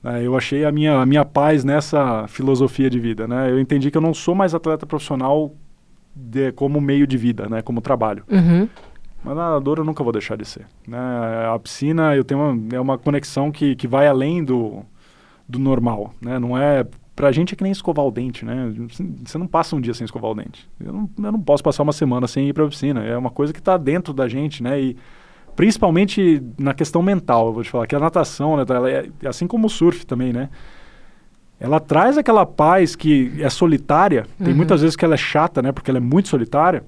É, eu achei a minha, a minha paz nessa filosofia de vida, né? Eu entendi que eu não sou mais atleta profissional de- como meio de vida, né? Como trabalho. Uhum. Mas nadador eu nunca vou deixar de ser. Né? A piscina eu tenho uma, é uma conexão que, que vai além do, do normal. Né? Não é. Pra gente é que nem escovar o dente, né? Você não passa um dia sem escovar o dente. Eu não, eu não posso passar uma semana sem ir pra piscina. É uma coisa que está dentro da gente, né? E principalmente na questão mental, eu vou te falar, que a natação, né? Ela é, assim como o surf também, né? Ela traz aquela paz que é solitária. Tem Uhum. muitas vezes que ela é chata, né? Porque ela é muito solitária.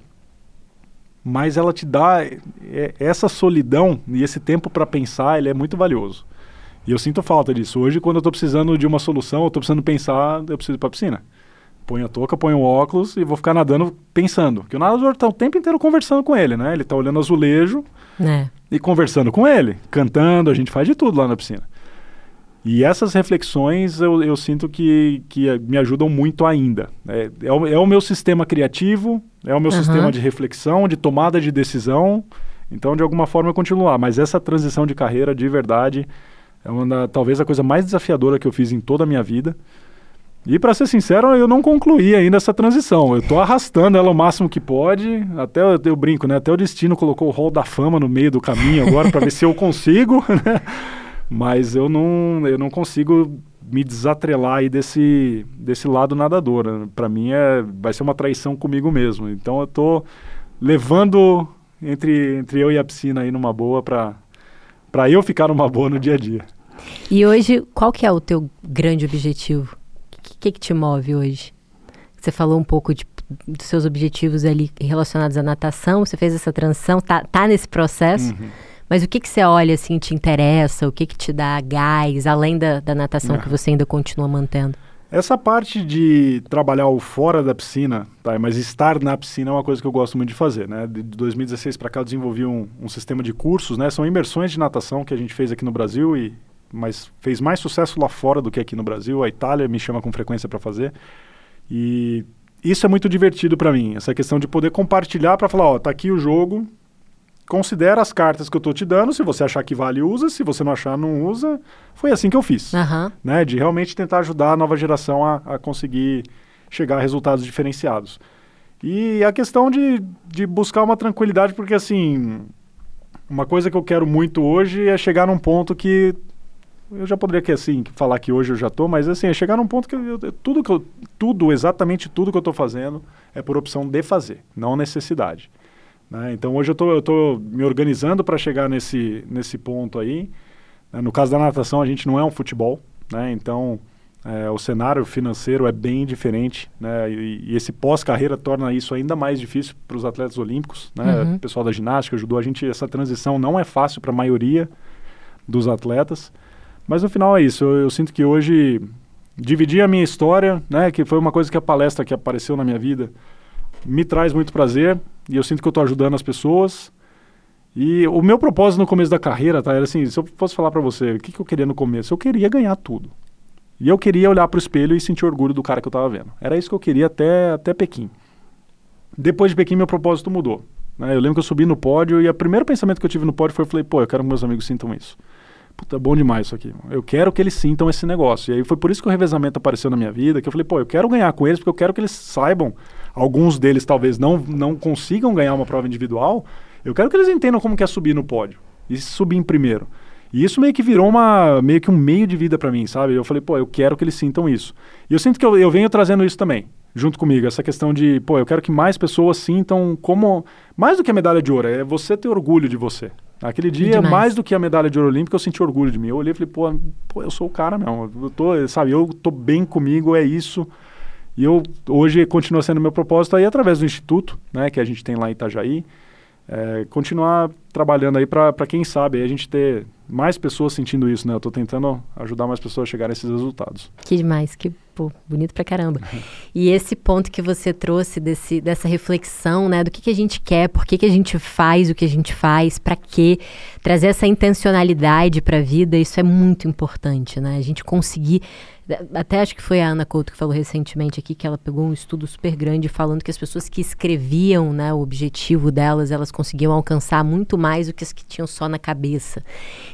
Mas ela te dá é, essa solidão e esse tempo para pensar, ele é muito valioso. E eu sinto falta disso. Hoje, quando eu estou precisando de uma solução, eu estou precisando pensar, eu preciso ir para a piscina. Ponho a touca, ponho o óculos e vou ficar nadando pensando. Que o nadador está o tempo inteiro conversando com ele, né? Ele está olhando azulejo é. e conversando com ele, cantando, a gente faz de tudo lá na piscina. E essas reflexões eu, eu sinto que, que me ajudam muito ainda. É, é, o, é o meu sistema criativo, é o meu uhum. sistema de reflexão, de tomada de decisão. Então, de alguma forma, eu continuo lá. Mas essa transição de carreira, de verdade, é uma talvez a coisa mais desafiadora que eu fiz em toda a minha vida. E para ser sincero, eu não concluí ainda essa transição. Eu estou arrastando ela o máximo que pode. Até eu, eu, brinco, né? Até o destino colocou o rol da fama no meio do caminho agora para ver se eu consigo, né? Mas eu não, eu não consigo me desatrelar aí desse, desse lado nadador. Né? Para mim é, vai ser uma traição comigo mesmo. Então eu estou levando entre, entre eu e a piscina aí numa boa para para eu ficar numa boa no dia a dia. E hoje, qual que é o teu grande objetivo? O que, que, te move hoje? Você falou um pouco de, dos seus objetivos ali relacionados à natação, você fez essa transição, tá, tá nesse processo, uhum. Mas o que, que você olha assim, te interessa, o que, que te dá gás, além da, da natação que você ainda continua mantendo? Essa parte de trabalhar o fora da piscina, tá, mas estar na piscina é uma coisa que eu gosto muito de fazer. Né? De 2016 para cá eu desenvolvi um, um, sistema de cursos, né? são imersões de natação que a gente fez aqui no Brasil, e, mas fez mais sucesso lá fora do que aqui no Brasil. A Itália me chama com frequência para fazer. E isso é muito divertido para mim, essa questão de poder compartilhar para falar, ó, tá aqui o jogo, considera as cartas que eu estou te dando, se você achar que vale, usa, se você não achar, não usa. Foi assim que eu fiz, uhum. né? De realmente tentar ajudar a nova geração a, a conseguir chegar a resultados diferenciados. E a questão de, de buscar uma tranquilidade, porque assim, uma coisa que eu quero muito hoje é chegar num ponto que eu já poderia que assim falar que hoje eu já estou, mas assim é chegar num ponto que eu, tudo que eu, tudo exatamente tudo que eu estou fazendo é por opção de fazer, não necessidade. Né? Então hoje eu estou me organizando para chegar nesse, nesse ponto aí. Né? No caso da natação, a gente não é um futebol, né? então é, o cenário financeiro é bem diferente, né? E, e esse pós-carreira torna isso ainda mais difícil para os atletas olímpicos, né? Uhum. O pessoal da ginástica, ajudou a gente, essa transição não é fácil para a maioria dos atletas, mas no final é isso. Eu, eu, sinto que hoje dividir a minha história, né? Que foi uma coisa que a palestra que apareceu na minha vida me traz muito prazer e eu sinto que eu estou ajudando as pessoas. E o meu propósito no começo da carreira, tá, era assim, se eu fosse falar para você, o que, que eu queria no começo? Eu queria ganhar tudo. E eu queria olhar para o espelho e sentir orgulho do cara que eu estava vendo. Era isso que eu queria até, até Pequim. Depois de Pequim, meu propósito mudou. Né? Eu lembro que eu subi no pódio e o primeiro pensamento que eu tive no pódio foi, eu falei, pô, eu quero que meus amigos sintam isso. Puta, é bom demais isso aqui. Eu quero que eles sintam esse negócio. E aí foi por isso que o revezamento apareceu na minha vida, que eu falei, pô, eu quero ganhar com eles, porque eu quero que eles saibam alguns deles talvez não, não consigam ganhar uma prova individual, eu quero que eles entendam como que é subir no pódio e subir em primeiro. E isso meio que virou uma, meio que um meio de vida para mim, sabe? Eu falei, pô, eu quero que eles sintam isso. E eu sinto que eu, eu venho trazendo isso também, junto comigo, essa questão de, pô, eu quero que mais pessoas sintam como, mais do que a medalha de ouro, é você ter orgulho de você. Aquele dia, mais do que a medalha de ouro olímpica, eu senti orgulho de mim. Eu olhei e falei, pô, pô, eu sou o cara mesmo. Eu tô, sabe, eu tô bem comigo, é isso. E eu hoje continua sendo meu propósito aí através do instituto, né, que a gente tem lá em Itajaí, é, continuar trabalhando aí para quem sabe a gente ter mais pessoas sentindo isso, né? Eu estou tentando ajudar mais pessoas a chegar a esses resultados. Que demais, que pô, bonito pra caramba. e esse ponto que você trouxe desse, dessa reflexão, né, do que, que a gente quer, por que, que a gente faz o que a gente faz, para quê, trazer essa intencionalidade para a vida, isso é muito importante, né? A gente conseguir até acho que foi a Ana Couto que falou recentemente aqui que ela pegou um estudo super grande falando que as pessoas que escreviam né, o objetivo delas, elas conseguiam alcançar muito mais do que as que tinham só na cabeça.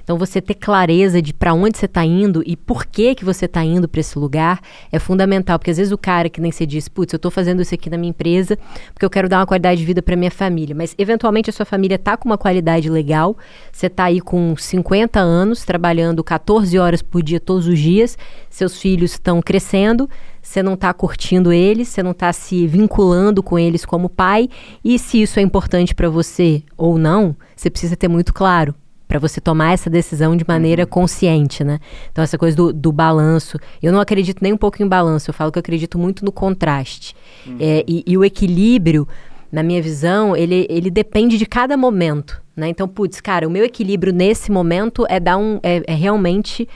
Então você ter clareza de para onde você está indo e por que que você está indo para esse lugar é fundamental, porque às vezes o cara que nem se diz, putz, eu estou fazendo isso aqui na minha empresa porque eu quero dar uma qualidade de vida para minha família, mas eventualmente a sua família está com uma qualidade legal, você está aí com 50 anos trabalhando 14 horas por dia todos os dias, seus filhos filhos estão crescendo, você não está curtindo eles, você não está se vinculando com eles como pai, e se isso é importante para você ou não, você precisa ter muito claro para você tomar essa decisão de maneira uhum. consciente, né? Então essa coisa do, do, balanço, eu não acredito nem um pouco em balanço, eu falo que eu acredito muito no contraste uhum. é, e, e o equilíbrio na minha visão, ele, ele depende de cada momento, né? Então, putz, cara, o meu equilíbrio nesse momento é dar um, é, é realmente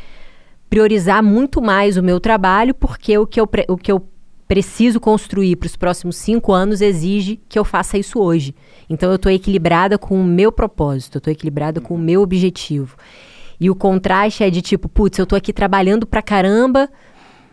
priorizar muito mais o meu trabalho, porque o que eu, o que eu preciso construir para os próximos cinco anos exige que eu faça isso hoje. Então eu estou equilibrada com o meu propósito, eu estou equilibrada com o meu objetivo. E o contraste é de tipo, putz, eu estou aqui trabalhando para caramba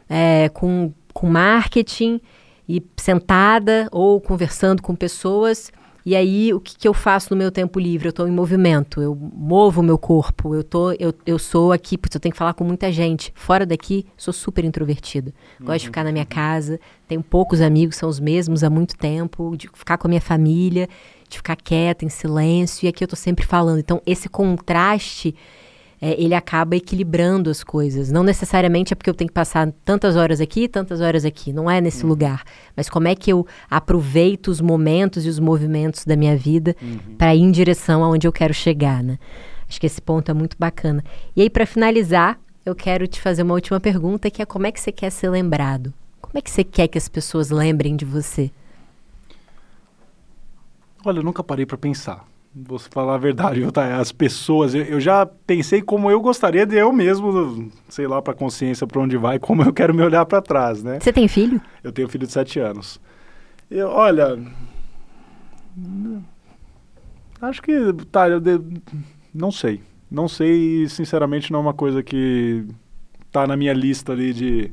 é, com, com marketing e sentada ou conversando com pessoas e aí, o que, que eu faço no meu tempo livre? Eu estou em movimento, eu movo o meu corpo, eu, tô, eu, eu sou aqui, porque eu tenho que falar com muita gente. Fora daqui, sou super introvertida. Gosto uhum. de ficar na minha casa, tenho poucos amigos, são os mesmos há muito tempo, de ficar com a minha família, de ficar quieta, em silêncio, e aqui eu estou sempre falando. Então, esse contraste é, ele acaba equilibrando as coisas. Não necessariamente é porque eu tenho que passar tantas horas aqui, tantas horas aqui. Não é nesse uhum. lugar. Mas como é que eu aproveito os momentos e os movimentos da minha vida uhum. para ir em direção aonde eu quero chegar, né? Acho que esse ponto é muito bacana. E aí, para finalizar, eu quero te fazer uma última pergunta, que é como é que você quer ser lembrado? Como é que você quer que as pessoas lembrem de você? Olha, eu nunca parei para pensar. Vou falar a verdade, viu, tá? As pessoas, eu, eu, já pensei como eu gostaria de eu mesmo, sei lá, para consciência para onde vai, como eu quero me olhar para trás, né? Você tem filho? Eu tenho filho de sete anos. Eu, olha, acho que, tá, eu de, não sei. Não sei e, sinceramente, não é uma coisa que tá na minha lista ali de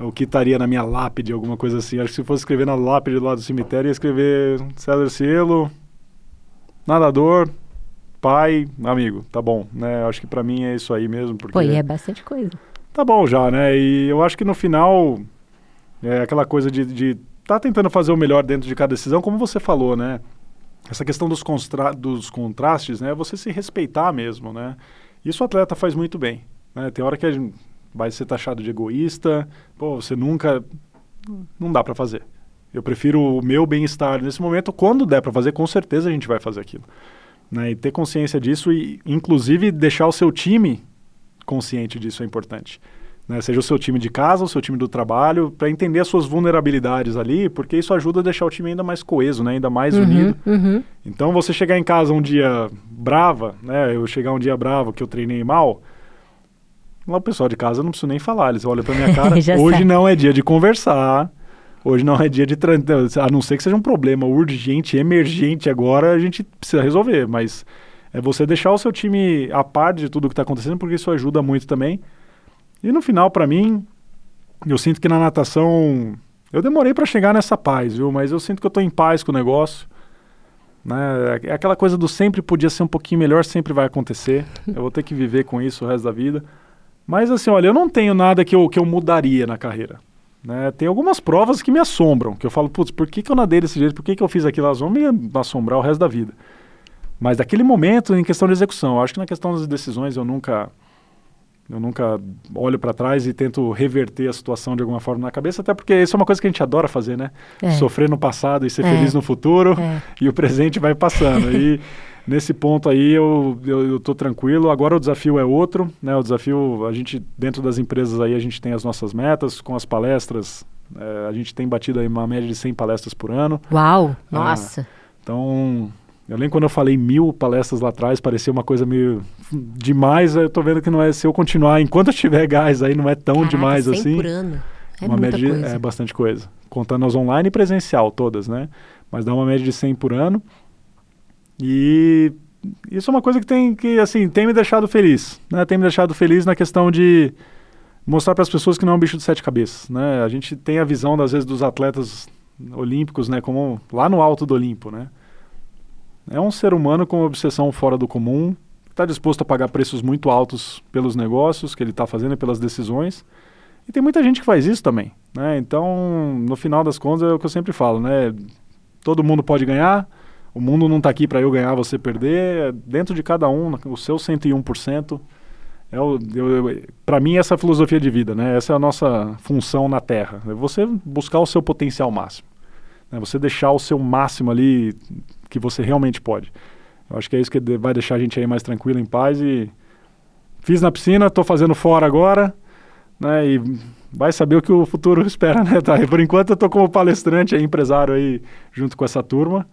o que estaria na minha lápide, alguma coisa assim. Acho que se fosse escrever na lápide do lado do cemitério, ia escrever César Cielo, nadador, pai, amigo, tá bom, né? Acho que para mim é isso aí mesmo. Porque... Pô, e é bastante coisa. Tá bom já, né? E eu acho que no final, é aquela coisa de, de tá tentando fazer o melhor dentro de cada decisão, como você falou, né? Essa questão dos, dos contrastes, né? É você se respeitar mesmo, né? Isso o atleta faz muito bem, né? Tem hora que a gente vai ser taxado de egoísta, pô, você nunca... Não dá para fazer. Eu prefiro o meu bem-estar nesse momento. Quando der para fazer, com certeza a gente vai fazer aquilo. Né? E ter consciência disso e, inclusive, deixar o seu time consciente disso é importante. Né? Seja o seu time de casa, o seu time do trabalho, para entender as suas vulnerabilidades ali, porque isso ajuda a deixar o time ainda mais coeso, né? ainda mais uhum, unido. Uhum. Então, você chegar em casa um dia brava, né? eu chegar um dia bravo que eu treinei mal, lá o pessoal de casa não preciso nem falar, eles olham para minha cara, hoje não é dia de conversar, Hoje não é dia de a não ser que seja um problema urgente, emergente agora, a gente precisa resolver, mas é você deixar o seu time a par de tudo que está acontecendo, porque isso ajuda muito também. E no final, para mim, eu sinto que na natação eu demorei para chegar nessa paz, viu? Mas eu sinto que eu estou em paz com o negócio. Né? É aquela coisa do sempre podia ser um pouquinho melhor, sempre vai acontecer. Eu vou ter que viver com isso o resto da vida. Mas assim, olha, eu não tenho nada que eu, que eu mudaria na carreira. Né? Tem algumas provas que me assombram, que eu falo, putz, por que, que eu nadei desse jeito? Por que, que eu fiz aquilo? Elas vão me assombrar o resto da vida. Mas daquele momento, em questão de execução, acho que na questão das decisões eu nunca eu nunca olho para trás e tento reverter a situação de alguma forma na cabeça, até porque isso é uma coisa que a gente adora fazer, né? É. Sofrer no passado e ser é. feliz no futuro, é. e o presente vai passando. e nesse ponto aí eu, eu, eu tranquilo. Agora o desafio é outro, né? O desafio, a gente, dentro das empresas aí, a gente tem as nossas metas, com as palestras, é, a gente tem batido aí uma média de 100 palestras por ano. Uau, ah, nossa! Então, eu lembro quando eu falei mil palestras lá atrás, parecia uma coisa meio demais. Eu tô vendo que não é, se eu continuar, enquanto eu tiver gás aí, não é tão Caraca, demais 100 assim. por ano. É uma média coisa. é bastante coisa. Contando as online e presencial, todas, né? Mas dá uma média de 100 por ano. E isso é uma coisa que tem que assim tem me deixado feliz, né? Tem me deixado feliz na questão de mostrar para as pessoas que não é um bicho de sete cabeças, né? A gente tem a visão às vezes dos atletas olímpicos, né? Como lá no alto do Olimpo, né? É um ser humano com obsessão fora do comum, está disposto a pagar preços muito altos pelos negócios que ele está fazendo e pelas decisões. E tem muita gente que faz isso também, né? Então, no final das contas, é o que eu sempre falo, né? Todo mundo pode ganhar, o mundo não está aqui para eu ganhar, você perder. É dentro de cada um, o seu 101%. É o, para mim, essa é a filosofia de vida, né? Essa é a nossa função na Terra. É você buscar o seu potencial máximo. Né? Você deixar o seu máximo ali que você realmente pode. Eu acho que é isso que vai deixar a gente aí mais tranquilo, em paz. E fiz na piscina, estou fazendo fora agora. Né? E vai saber o que o futuro espera, né? Por enquanto eu tô como palestrante, aí, empresário aí, junto com essa turma.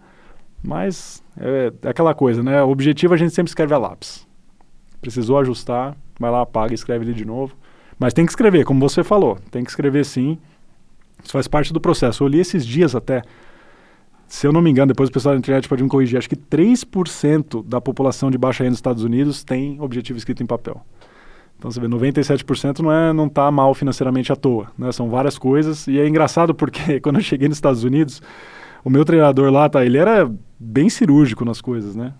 Mas é, é, aquela coisa, né? O objetivo a gente sempre escreve a lápis. Precisou ajustar, vai lá, apaga e escreve ele de novo. Mas tem que escrever, como você falou. Tem que escrever sim. Isso faz parte do processo. Eu li esses dias até. Se eu não me engano, depois o pessoal da internet pode me corrigir, acho que 3% da população de baixa renda nos Estados Unidos tem objetivo escrito em papel. Então você vê, 97% não é não está mal financeiramente à toa, né? São várias coisas e é engraçado porque quando eu cheguei nos Estados Unidos, o meu treinador lá, tá, ele era bem cirúrgico nas coisas, né?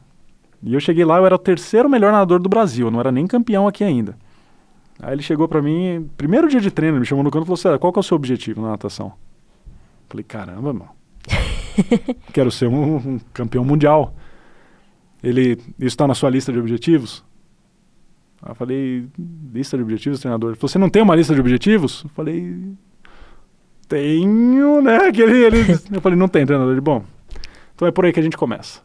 E eu cheguei lá, eu era o terceiro melhor nadador do Brasil, eu não era nem campeão aqui ainda. Aí ele chegou para mim, primeiro dia de treino, ele me chamou no canto e falou assim: qual que é o seu objetivo na natação? Falei, caramba, mano. Quero ser um, um, campeão mundial. Ele, isso está na sua lista de objetivos? Aí eu falei, lista de objetivos, treinador? Ele falou, você não tem uma lista de objetivos? Eu falei, tenho, né? Aquele, ele, eu falei, não tem, treinador. Ele, bom, então é por aí que a gente começa.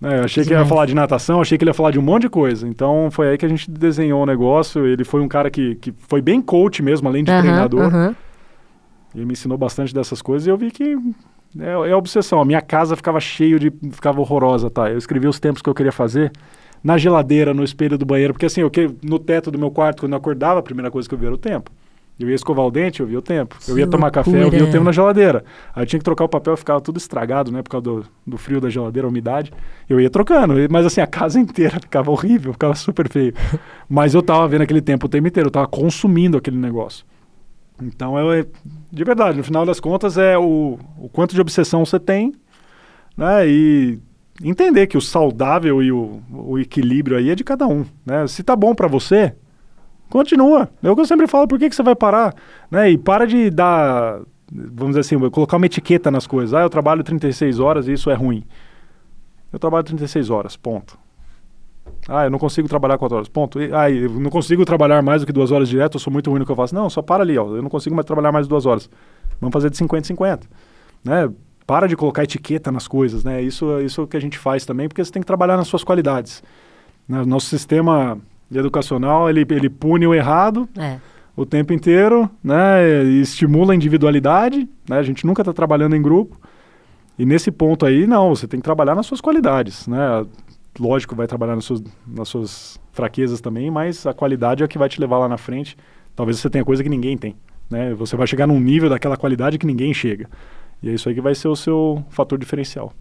Né, eu achei que, ia falar de natação, achei que ele ia falar de um monte de coisa. Então foi aí que a gente desenhou o negócio. Ele foi um cara que, que foi bem coach mesmo, além de treinador. Ele me ensinou bastante dessas coisas e eu vi que é, é obsessão. A minha casa ficava cheio de. ficava horrorosa, tá? Eu escrevi os tempos que eu queria fazer na geladeira, no espelho do banheiro, porque assim, eu que, no teto do meu quarto, quando eu acordava, a primeira coisa que eu via era o tempo. Eu ia escovar o dente, eu via o tempo. Que eu ia tomar loucura. café, eu via o tempo na geladeira. Aí eu tinha que trocar o papel, ficava tudo estragado, né? Por causa do, do frio da geladeira, a umidade. Eu ia trocando, mas assim, a casa inteira ficava horrível, ficava super feio. mas eu tava vendo aquele tempo o tempo inteiro, eu tava consumindo aquele negócio. Então, eu, de verdade, no final das contas, é o, o quanto de obsessão você tem, né? E entender que o saudável e o, o equilíbrio aí é de cada um, né? Se tá bom para você, Continua. É o que eu sempre falo, por que, que você vai parar? Né? E para de dar, vamos dizer assim, colocar uma etiqueta nas coisas. Ah, eu trabalho 36 horas e isso é ruim. Eu trabalho 36 horas, ponto. Ah, eu não consigo trabalhar 4 horas, ponto. Ah, eu não consigo trabalhar mais do que duas horas direto, eu sou muito ruim no que eu faço. Não, só para ali, ó. Eu não consigo mais trabalhar mais de duas horas. Vamos fazer de 50 em 50. Né? Para de colocar etiqueta nas coisas, né? Isso, isso é o que a gente faz também, porque você tem que trabalhar nas suas qualidades. Né? Nosso sistema educacional, ele, ele pune o errado é. o tempo inteiro, né? Estimula a individualidade, né? A gente nunca está trabalhando em grupo. E nesse ponto aí, não, você tem que trabalhar nas suas qualidades, né? Lógico, vai trabalhar nas suas, nas suas fraquezas também, mas a qualidade é a que vai te levar lá na frente. Talvez você tenha coisa que ninguém tem, né? Você vai chegar num nível daquela qualidade que ninguém chega. E é isso aí que vai ser o seu fator diferencial.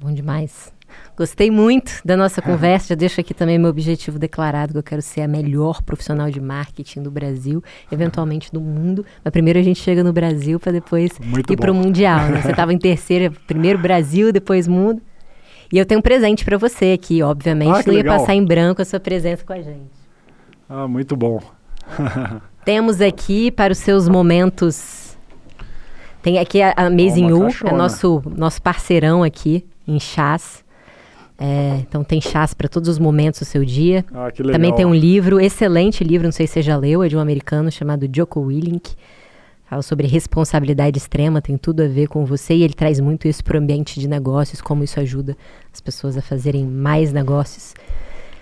Bom demais. Gostei muito da nossa conversa. Já deixo aqui também meu objetivo declarado, que eu quero ser a melhor profissional de marketing do Brasil, eventualmente do mundo. Mas primeiro a gente chega no Brasil para depois muito ir para o Mundial. Né? Você estava em terceira, primeiro Brasil, depois mundo. E eu tenho um presente para você aqui, obviamente. Ah, não ia legal. passar em branco a sua presença com a gente. Ah, muito bom. Temos aqui para os seus momentos. Tem aqui a, a é nosso, nosso parceirão aqui em chás. É, então tem chás para todos os momentos do seu dia. Ah, que legal. Também tem um livro, excelente livro, não sei se você já leu, é de um americano chamado Joko Willink. Fala sobre responsabilidade extrema, tem tudo a ver com você e ele traz muito isso para o ambiente de negócios, como isso ajuda as pessoas a fazerem mais negócios.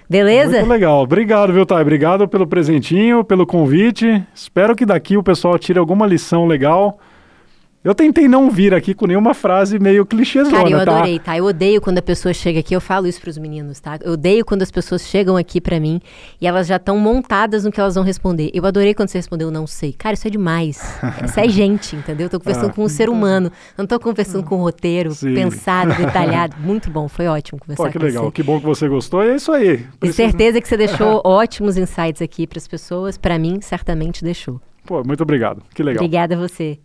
Beleza? Muito legal. Obrigado, viu, Thay? Obrigado pelo presentinho, pelo convite. Espero que daqui o pessoal tire alguma lição legal. Eu tentei não vir aqui com nenhuma frase meio clichêzona, Cara, eu tá? adorei, tá? Eu odeio quando a pessoa chega aqui, eu falo isso pros meninos, tá? Eu odeio quando as pessoas chegam aqui para mim e elas já estão montadas no que elas vão responder. Eu adorei quando você respondeu, não sei. Cara, isso é demais. isso é gente, entendeu? Eu tô conversando ah, com um ser humano, não tô conversando com um roteiro Sim. pensado, detalhado. Muito bom, foi ótimo conversar Pô, que com legal, você. que bom que você gostou e é isso aí. Tenho certeza que você deixou ótimos insights aqui para as pessoas, para mim certamente deixou. Pô, muito obrigado. Que legal. Obrigada a você.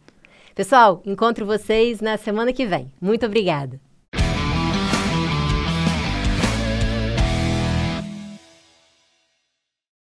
Pessoal, encontro vocês na semana que vem. Muito obrigada.